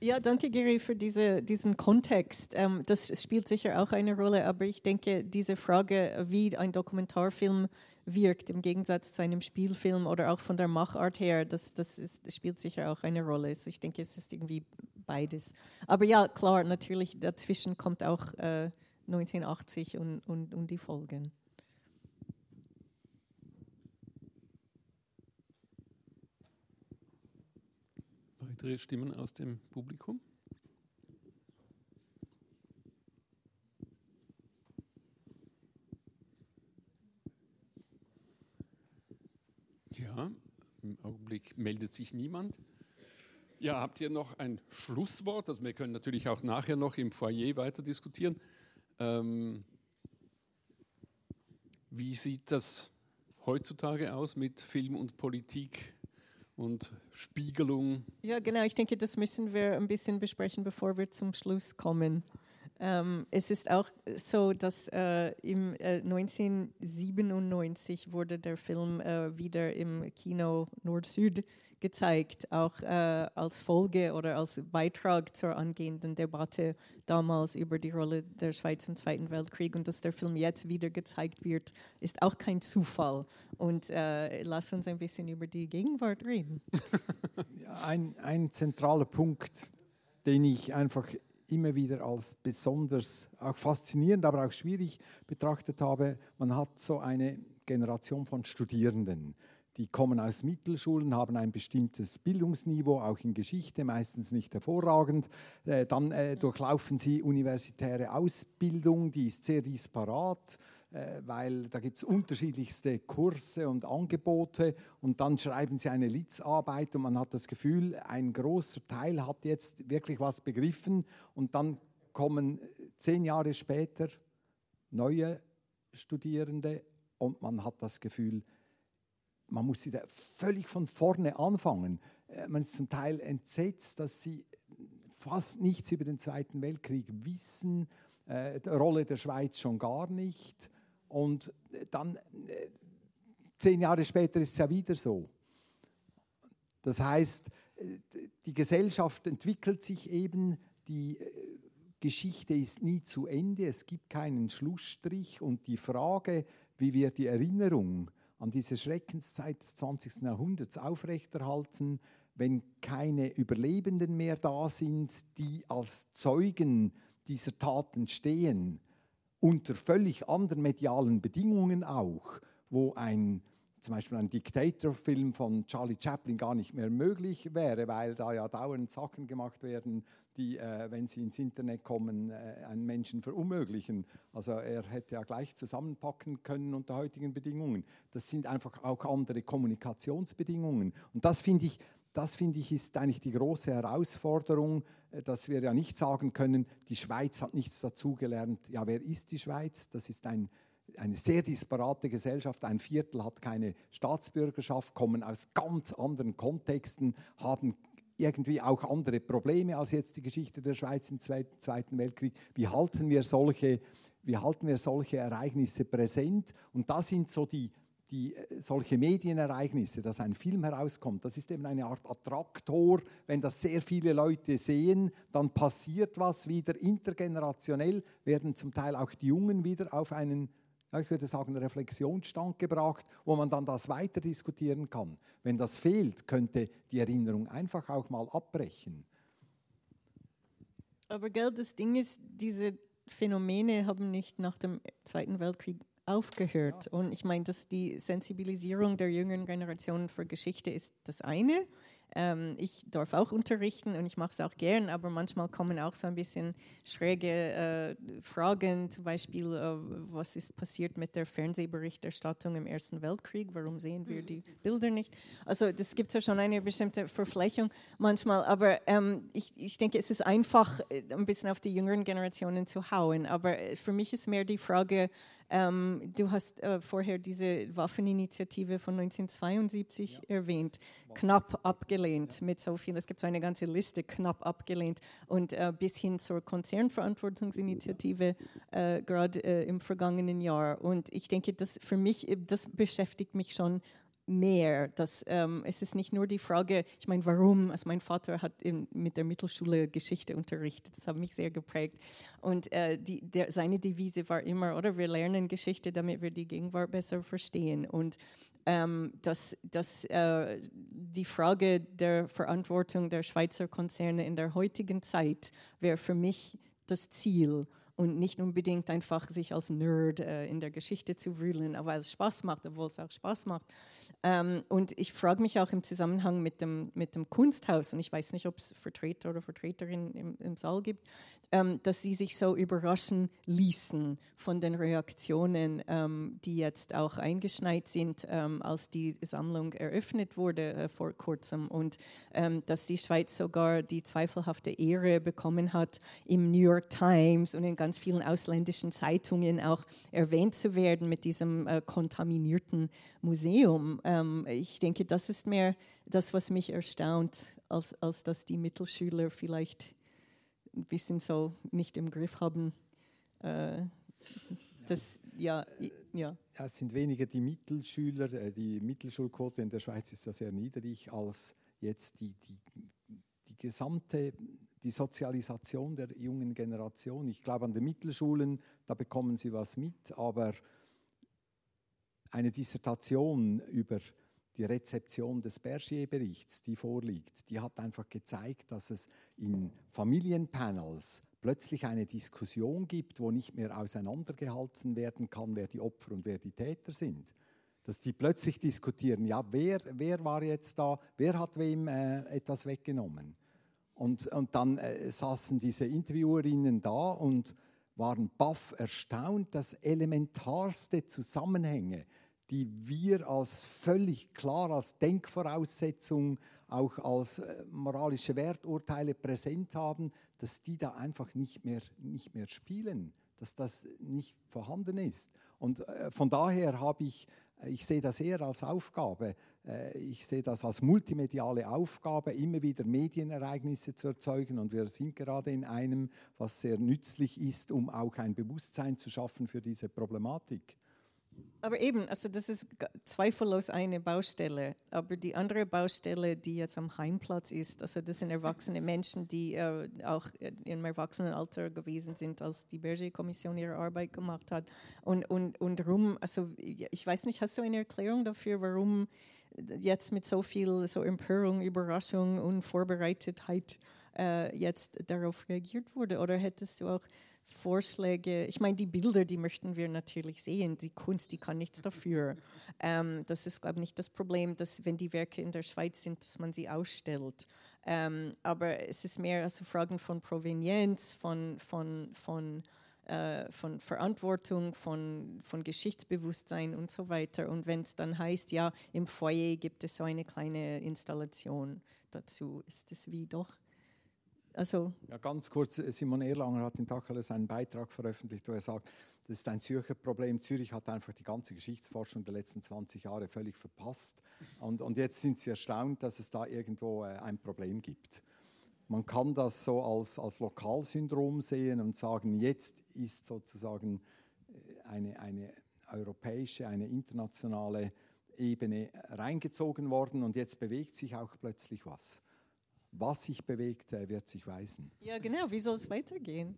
Ja, danke Gary für diese, diesen Kontext. Ähm, das spielt sicher auch eine Rolle, aber ich denke, diese Frage, wie ein Dokumentarfilm wirkt im Gegensatz zu einem Spielfilm oder auch von der Machart her, das, das, ist, das spielt sicher auch eine Rolle. Also ich denke, es ist irgendwie beides. Aber ja, klar, natürlich dazwischen kommt auch äh, 1980 und, und, und die Folgen. Weitere Stimmen aus dem Publikum? Ja, im Augenblick meldet sich niemand. Ja, habt ihr noch ein Schlusswort? Also wir können natürlich auch nachher noch im Foyer weiter diskutieren. Ähm, wie sieht das heutzutage aus mit Film und Politik und Spiegelung? Ja, genau. Ich denke, das müssen wir ein bisschen besprechen, bevor wir zum Schluss kommen. Ähm, es ist auch so, dass äh, im äh, 1997 wurde der Film äh, wieder im Kino Nord-Süd gezeigt, auch äh, als Folge oder als Beitrag zur angehenden Debatte damals über die Rolle der Schweiz im Zweiten Weltkrieg. Und dass der Film jetzt wieder gezeigt wird, ist auch kein Zufall. Und äh, lass uns ein bisschen über die Gegenwart reden. (laughs) ein, ein zentraler Punkt, den ich einfach immer wieder als besonders auch faszinierend, aber auch schwierig betrachtet habe. Man hat so eine Generation von Studierenden, die kommen aus Mittelschulen, haben ein bestimmtes Bildungsniveau, auch in Geschichte, meistens nicht hervorragend. Äh, dann äh, durchlaufen sie universitäre Ausbildung, die ist sehr disparat. Äh, weil da gibt es unterschiedlichste Kurse und Angebote und dann schreiben sie eine Litzarbeit und man hat das Gefühl, ein großer Teil hat jetzt wirklich was begriffen und dann kommen zehn Jahre später neue Studierende und man hat das Gefühl, man muss wieder völlig von vorne anfangen. Äh, man ist zum Teil entsetzt, dass sie fast nichts über den Zweiten Weltkrieg wissen, äh, die Rolle der Schweiz schon gar nicht. Und dann, äh, zehn Jahre später ist es ja wieder so. Das heißt, äh, die Gesellschaft entwickelt sich eben, die äh, Geschichte ist nie zu Ende, es gibt keinen Schlussstrich und die Frage, wie wir die Erinnerung an diese Schreckenszeit des 20. Jahrhunderts aufrechterhalten, wenn keine Überlebenden mehr da sind, die als Zeugen dieser Taten stehen, unter völlig anderen medialen Bedingungen auch, wo ein zum Beispiel ein Dictator-Film von Charlie Chaplin gar nicht mehr möglich wäre, weil da ja dauernd Sachen gemacht werden, die, äh, wenn sie ins Internet kommen, äh, einen Menschen verunmöglichen. Also er hätte ja gleich zusammenpacken können unter heutigen Bedingungen. Das sind einfach auch andere Kommunikationsbedingungen. Und das finde ich, das finde ich ist eigentlich die große Herausforderung, äh, dass wir ja nicht sagen können, die Schweiz hat nichts dazugelernt. Ja, wer ist die Schweiz? Das ist ein, eine sehr disparate Gesellschaft. Ein Viertel hat keine Staatsbürgerschaft, kommen aus ganz anderen Kontexten, haben irgendwie auch andere Probleme als jetzt die Geschichte der Schweiz im Zweiten Weltkrieg. Wie halten wir solche, wie halten wir solche Ereignisse präsent? Und da sind so die, die, äh, solche Medienereignisse, dass ein Film herauskommt, das ist eben eine Art Attraktor. Wenn das sehr viele Leute sehen, dann passiert was wieder intergenerationell, werden zum Teil auch die Jungen wieder auf einen ich würde sagen, Reflexionsstand gebracht, wo man dann das weiter diskutieren kann. Wenn das fehlt, könnte die Erinnerung einfach auch mal abbrechen. Aber gell, das Ding ist, diese Phänomene haben nicht nach dem Zweiten Weltkrieg aufgehört. Und ich meine, dass die Sensibilisierung der jüngeren Generation für Geschichte ist das eine. Ähm, ich darf auch unterrichten und ich mache es auch gern, aber manchmal kommen auch so ein bisschen schräge äh, Fragen, zum Beispiel, äh, was ist passiert mit der Fernsehberichterstattung im Ersten Weltkrieg, warum sehen wir die Bilder nicht? Also das gibt ja schon eine bestimmte Verflächung manchmal, aber ähm, ich, ich denke, es ist einfach, äh, ein bisschen auf die jüngeren Generationen zu hauen, aber äh, für mich ist mehr die Frage, ähm, du hast äh, vorher diese Waffeninitiative von 1972 ja. erwähnt, knapp abgelehnt mit so viel. Es gibt so eine ganze Liste, knapp abgelehnt und äh, bis hin zur Konzernverantwortungsinitiative äh, gerade äh, im vergangenen Jahr. Und ich denke, das für mich, das beschäftigt mich schon mehr. Dass, ähm, es ist nicht nur die Frage, ich meine, warum? Also mein Vater hat in, mit der Mittelschule Geschichte unterrichtet, das hat mich sehr geprägt. Und äh, die, der, seine Devise war immer, oder wir lernen Geschichte, damit wir die Gegenwart besser verstehen. Und ähm, dass, dass äh, die Frage der Verantwortung der Schweizer Konzerne in der heutigen Zeit wäre für mich das Ziel und nicht unbedingt einfach sich als Nerd äh, in der Geschichte zu wühlen, aber es Spaß macht, obwohl es auch Spaß macht. Ähm, und ich frage mich auch im Zusammenhang mit dem, mit dem Kunsthaus, und ich weiß nicht, ob es Vertreter oder Vertreterinnen im, im Saal gibt, ähm, dass sie sich so überraschen ließen von den Reaktionen, ähm, die jetzt auch eingeschneit sind, ähm, als die Sammlung eröffnet wurde äh, vor kurzem und ähm, dass die Schweiz sogar die zweifelhafte Ehre bekommen hat, im New York Times und in ganz vielen ausländischen Zeitungen auch erwähnt zu werden mit diesem äh, kontaminierten Museum. Ähm, ich denke, das ist mehr das, was mich erstaunt, als, als dass die Mittelschüler vielleicht ein bisschen so nicht im Griff haben. Äh, das, ja, ja. ja, es sind weniger die Mittelschüler, äh, die Mittelschulquote in der Schweiz ist ja sehr niedrig, als jetzt die, die, die gesamte die Sozialisation der jungen Generation. Ich glaube, an den Mittelschulen, da bekommen sie was mit, aber eine Dissertation über die Rezeption des Bergier-Berichts, die vorliegt, die hat einfach gezeigt, dass es in Familienpanels plötzlich eine Diskussion gibt, wo nicht mehr auseinandergehalten werden kann, wer die Opfer und wer die Täter sind. Dass die plötzlich diskutieren, ja, wer, wer war jetzt da, wer hat wem äh, etwas weggenommen. Und, und dann äh, saßen diese Interviewerinnen da und waren baff erstaunt, dass elementarste Zusammenhänge, die wir als völlig klar als Denkvoraussetzung, auch als äh, moralische Werturteile präsent haben, dass die da einfach nicht mehr, nicht mehr spielen, dass das nicht vorhanden ist. Und äh, von daher habe ich ich sehe das eher als Aufgabe. Äh, ich sehe das als multimediale Aufgabe, immer wieder Medienereignisse zu erzeugen. Und wir sind gerade in einem, was sehr nützlich ist, um auch ein Bewusstsein zu schaffen für diese Problematik. Aber eben, also das ist zweifellos eine Baustelle. Aber die andere Baustelle, die jetzt am Heimplatz ist, also das sind erwachsene Menschen, die äh, auch im Erwachsenenalter gewesen sind, als die Berger-Kommission ihre Arbeit gemacht hat. Und, und, und rum, also ich weiß nicht, hast du eine Erklärung dafür, warum jetzt mit so viel so Empörung, Überraschung und Vorbereitetheit äh, jetzt darauf reagiert wurde? Oder hättest du auch Vorschläge, ich meine, die Bilder, die möchten wir natürlich sehen. Die Kunst, die kann nichts dafür. Ähm, das ist, glaube ich, nicht das Problem, dass wenn die Werke in der Schweiz sind, dass man sie ausstellt. Ähm, aber es ist mehr also Fragen von Provenienz, von, von, von, äh, von Verantwortung, von, von Geschichtsbewusstsein und so weiter. Und wenn es dann heißt, ja, im Foyer gibt es so eine kleine Installation dazu, ist es wie doch also ja, ganz kurz, Simon Erlanger hat in Tacheles einen Beitrag veröffentlicht, wo er sagt, das ist ein Zürcher Problem. Zürich hat einfach die ganze Geschichtsforschung der letzten 20 Jahre völlig verpasst. Und, und jetzt sind sie erstaunt, dass es da irgendwo äh, ein Problem gibt. Man kann das so als, als Lokalsyndrom sehen und sagen, jetzt ist sozusagen äh, eine, eine europäische, eine internationale Ebene reingezogen worden und jetzt bewegt sich auch plötzlich was was sich bewegt, wird sich weisen. Ja, genau. Wie soll es weitergehen?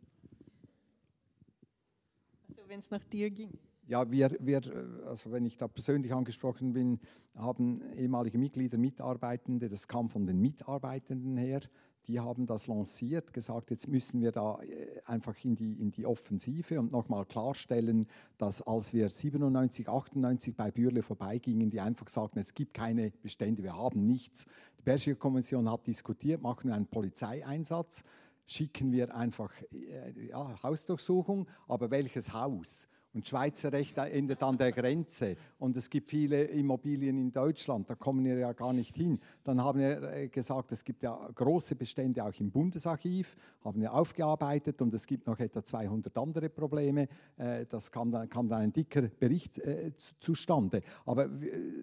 Also, wenn es nach dir ging. Ja, wir, wir, also wenn ich da persönlich angesprochen bin, haben ehemalige Mitglieder, Mitarbeitende, das kam von den Mitarbeitenden her, die haben das lanciert, gesagt, jetzt müssen wir da äh, einfach in die, in die Offensive und nochmal klarstellen, dass als wir 97, 98 bei Bürle vorbeigingen, die einfach sagten, es gibt keine Bestände, wir haben nichts. Die Bergische Kommission hat diskutiert, machen wir einen Polizeieinsatz, schicken wir einfach äh, ja, Hausdurchsuchung, aber welches Haus? Und Schweizer Recht endet an der Grenze. Und es gibt viele Immobilien in Deutschland, da kommen wir ja gar nicht hin. Dann haben wir äh, gesagt, es gibt ja große Bestände auch im Bundesarchiv, haben wir aufgearbeitet und es gibt noch etwa 200 andere Probleme. Äh, das kam dann, kam dann ein dicker Bericht äh, zustande. Aber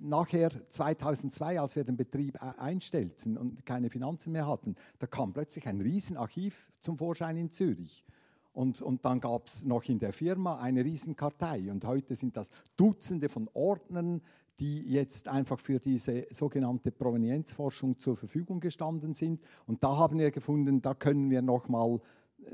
nachher, 2002, als wir den Betrieb einstellten und keine Finanzen mehr hatten, da kam plötzlich ein Riesenarchiv zum Vorschein in Zürich. Und, und dann gab es noch in der Firma eine Riesenkartei. Und heute sind das Dutzende von Ordnern, die jetzt einfach für diese sogenannte Provenienzforschung zur Verfügung gestanden sind. Und da haben wir gefunden, da können wir nochmal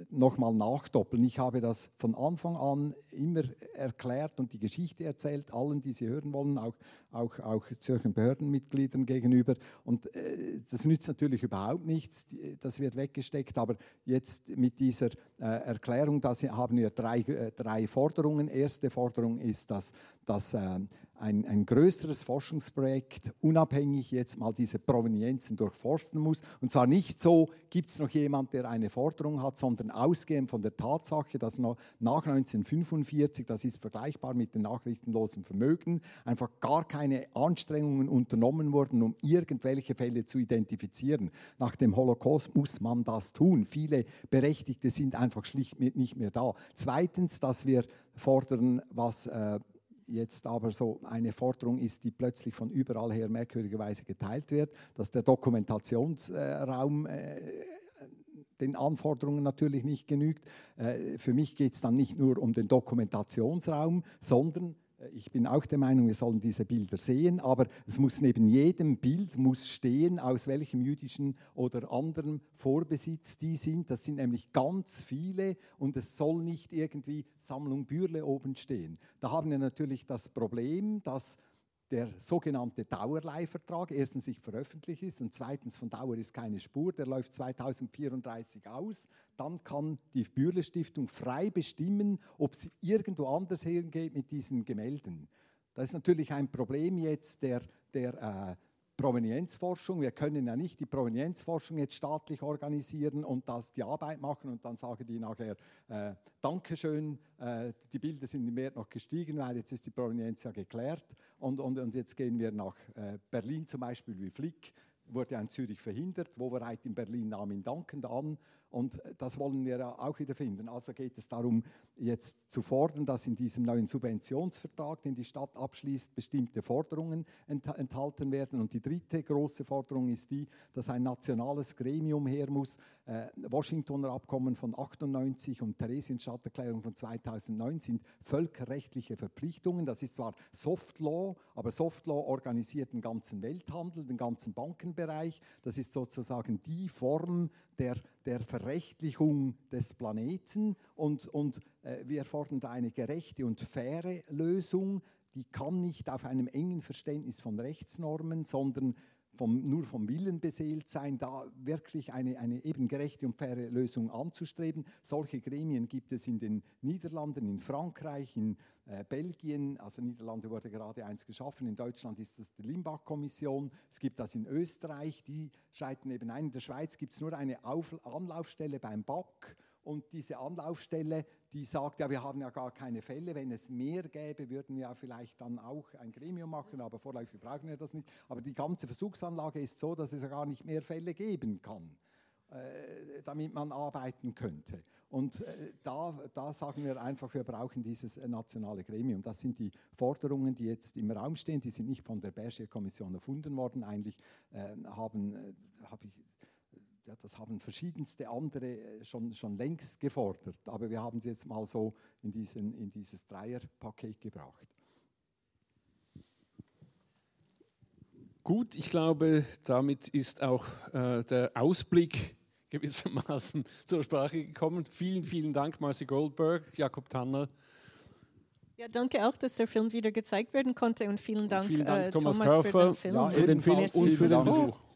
nochmal nachdoppeln. Ich habe das von Anfang an immer erklärt und die Geschichte erzählt, allen, die sie hören wollen, auch, auch, auch Zürcher Behördenmitgliedern gegenüber. Und äh, das nützt natürlich überhaupt nichts, das wird weggesteckt, aber jetzt mit dieser äh, Erklärung, da haben wir drei, äh, drei Forderungen. Erste Forderung ist, dass, dass äh, ein, ein größeres Forschungsprojekt unabhängig jetzt mal diese Provenienzen durchforsten muss. Und zwar nicht so, gibt es noch jemand, der eine Forderung hat, sondern ausgehend von der Tatsache, dass noch nach 1945, das ist vergleichbar mit dem nachrichtenlosen Vermögen, einfach gar keine Anstrengungen unternommen wurden, um irgendwelche Fälle zu identifizieren. Nach dem Holocaust muss man das tun. Viele Berechtigte sind einfach schlicht nicht mehr da. Zweitens, dass wir fordern, was äh, jetzt aber so eine Forderung ist, die plötzlich von überall her merkwürdigerweise geteilt wird, dass der Dokumentationsraum äh, den Anforderungen natürlich nicht genügt. Äh, für mich geht es dann nicht nur um den Dokumentationsraum, sondern ich bin auch der Meinung, wir sollen diese Bilder sehen, aber es muss neben jedem Bild muss stehen, aus welchem jüdischen oder anderen Vorbesitz die sind. Das sind nämlich ganz viele und es soll nicht irgendwie Sammlung Bürle oben stehen. Da haben wir natürlich das Problem, dass der sogenannte Dauerleihvertrag erstens nicht veröffentlicht ist und zweitens von Dauer ist keine Spur, der läuft 2034 aus. Dann kann die Bürle Stiftung frei bestimmen, ob sie irgendwo anders hingeht mit diesen Gemälden. Das ist natürlich ein Problem jetzt der, der äh, Provenienzforschung. Wir können ja nicht die Provenienzforschung jetzt staatlich organisieren und das die Arbeit machen und dann sagen die nachher, äh, Dankeschön, äh, die Bilder sind im Wert noch gestiegen, weil jetzt ist die Provenienz ja geklärt. Und, und, und jetzt gehen wir nach äh, Berlin zum Beispiel wie Flick, wurde ja in Zürich verhindert, Wovereit in Berlin nahm ihn dankend an und das wollen wir auch wieder finden. Also geht es darum, jetzt zu fordern, dass in diesem neuen Subventionsvertrag, den die Stadt abschließt, bestimmte Forderungen enthalten werden. Und die dritte große Forderung ist die, dass ein nationales Gremium her muss. Äh, Washingtoner Abkommen von 98 und Theresienstadterklärung von 2009 sind völkerrechtliche Verpflichtungen. Das ist zwar Soft Law, aber Soft Law organisiert den ganzen Welthandel, den ganzen Bankenbereich. Das ist sozusagen die Form der, der Verrechtlichung des Planeten und, und äh, wir fordern da eine gerechte und faire Lösung. Die kann nicht auf einem engen Verständnis von Rechtsnormen, sondern vom, nur vom Willen beseelt sein, da wirklich eine, eine eben gerechte und faire Lösung anzustreben. Solche Gremien gibt es in den Niederlanden, in Frankreich, in äh, Belgien, also Niederlande wurde gerade eins geschaffen, in Deutschland ist das die Limbach-Kommission, es gibt das in Österreich, die schreiten eben ein. In der Schweiz gibt es nur eine Auf Anlaufstelle beim BAK und diese Anlaufstelle, die sagt, ja, wir haben ja gar keine Fälle. Wenn es mehr gäbe, würden wir ja vielleicht dann auch ein Gremium machen, aber vorläufig brauchen wir das nicht. Aber die ganze Versuchsanlage ist so, dass es ja gar nicht mehr Fälle geben kann äh, damit man arbeiten könnte. Und äh, da, da, sagen wir einfach, wir brauchen dieses äh, nationale Gremium. Das sind die Forderungen, die jetzt im Raum stehen. Die sind nicht von der Berger-Kommission erfunden worden. Eigentlich äh, haben, äh, habe ich ja, das haben verschiedenste andere äh, schon, schon längst gefordert, aber wir haben sie jetzt mal so in, diesen, in dieses Dreierpaket gebracht. Gut, ich glaube, damit ist auch äh, der Ausblick gewissermaßen (laughs) zur Sprache gekommen. Vielen, vielen Dank, Marcy Goldberg, Jakob Tanner. Ja, danke auch, dass der Film wieder gezeigt werden konnte und vielen Dank, und vielen Dank äh, Thomas, Thomas Kaufer für den Film, ja, für den Film und für den Besuch.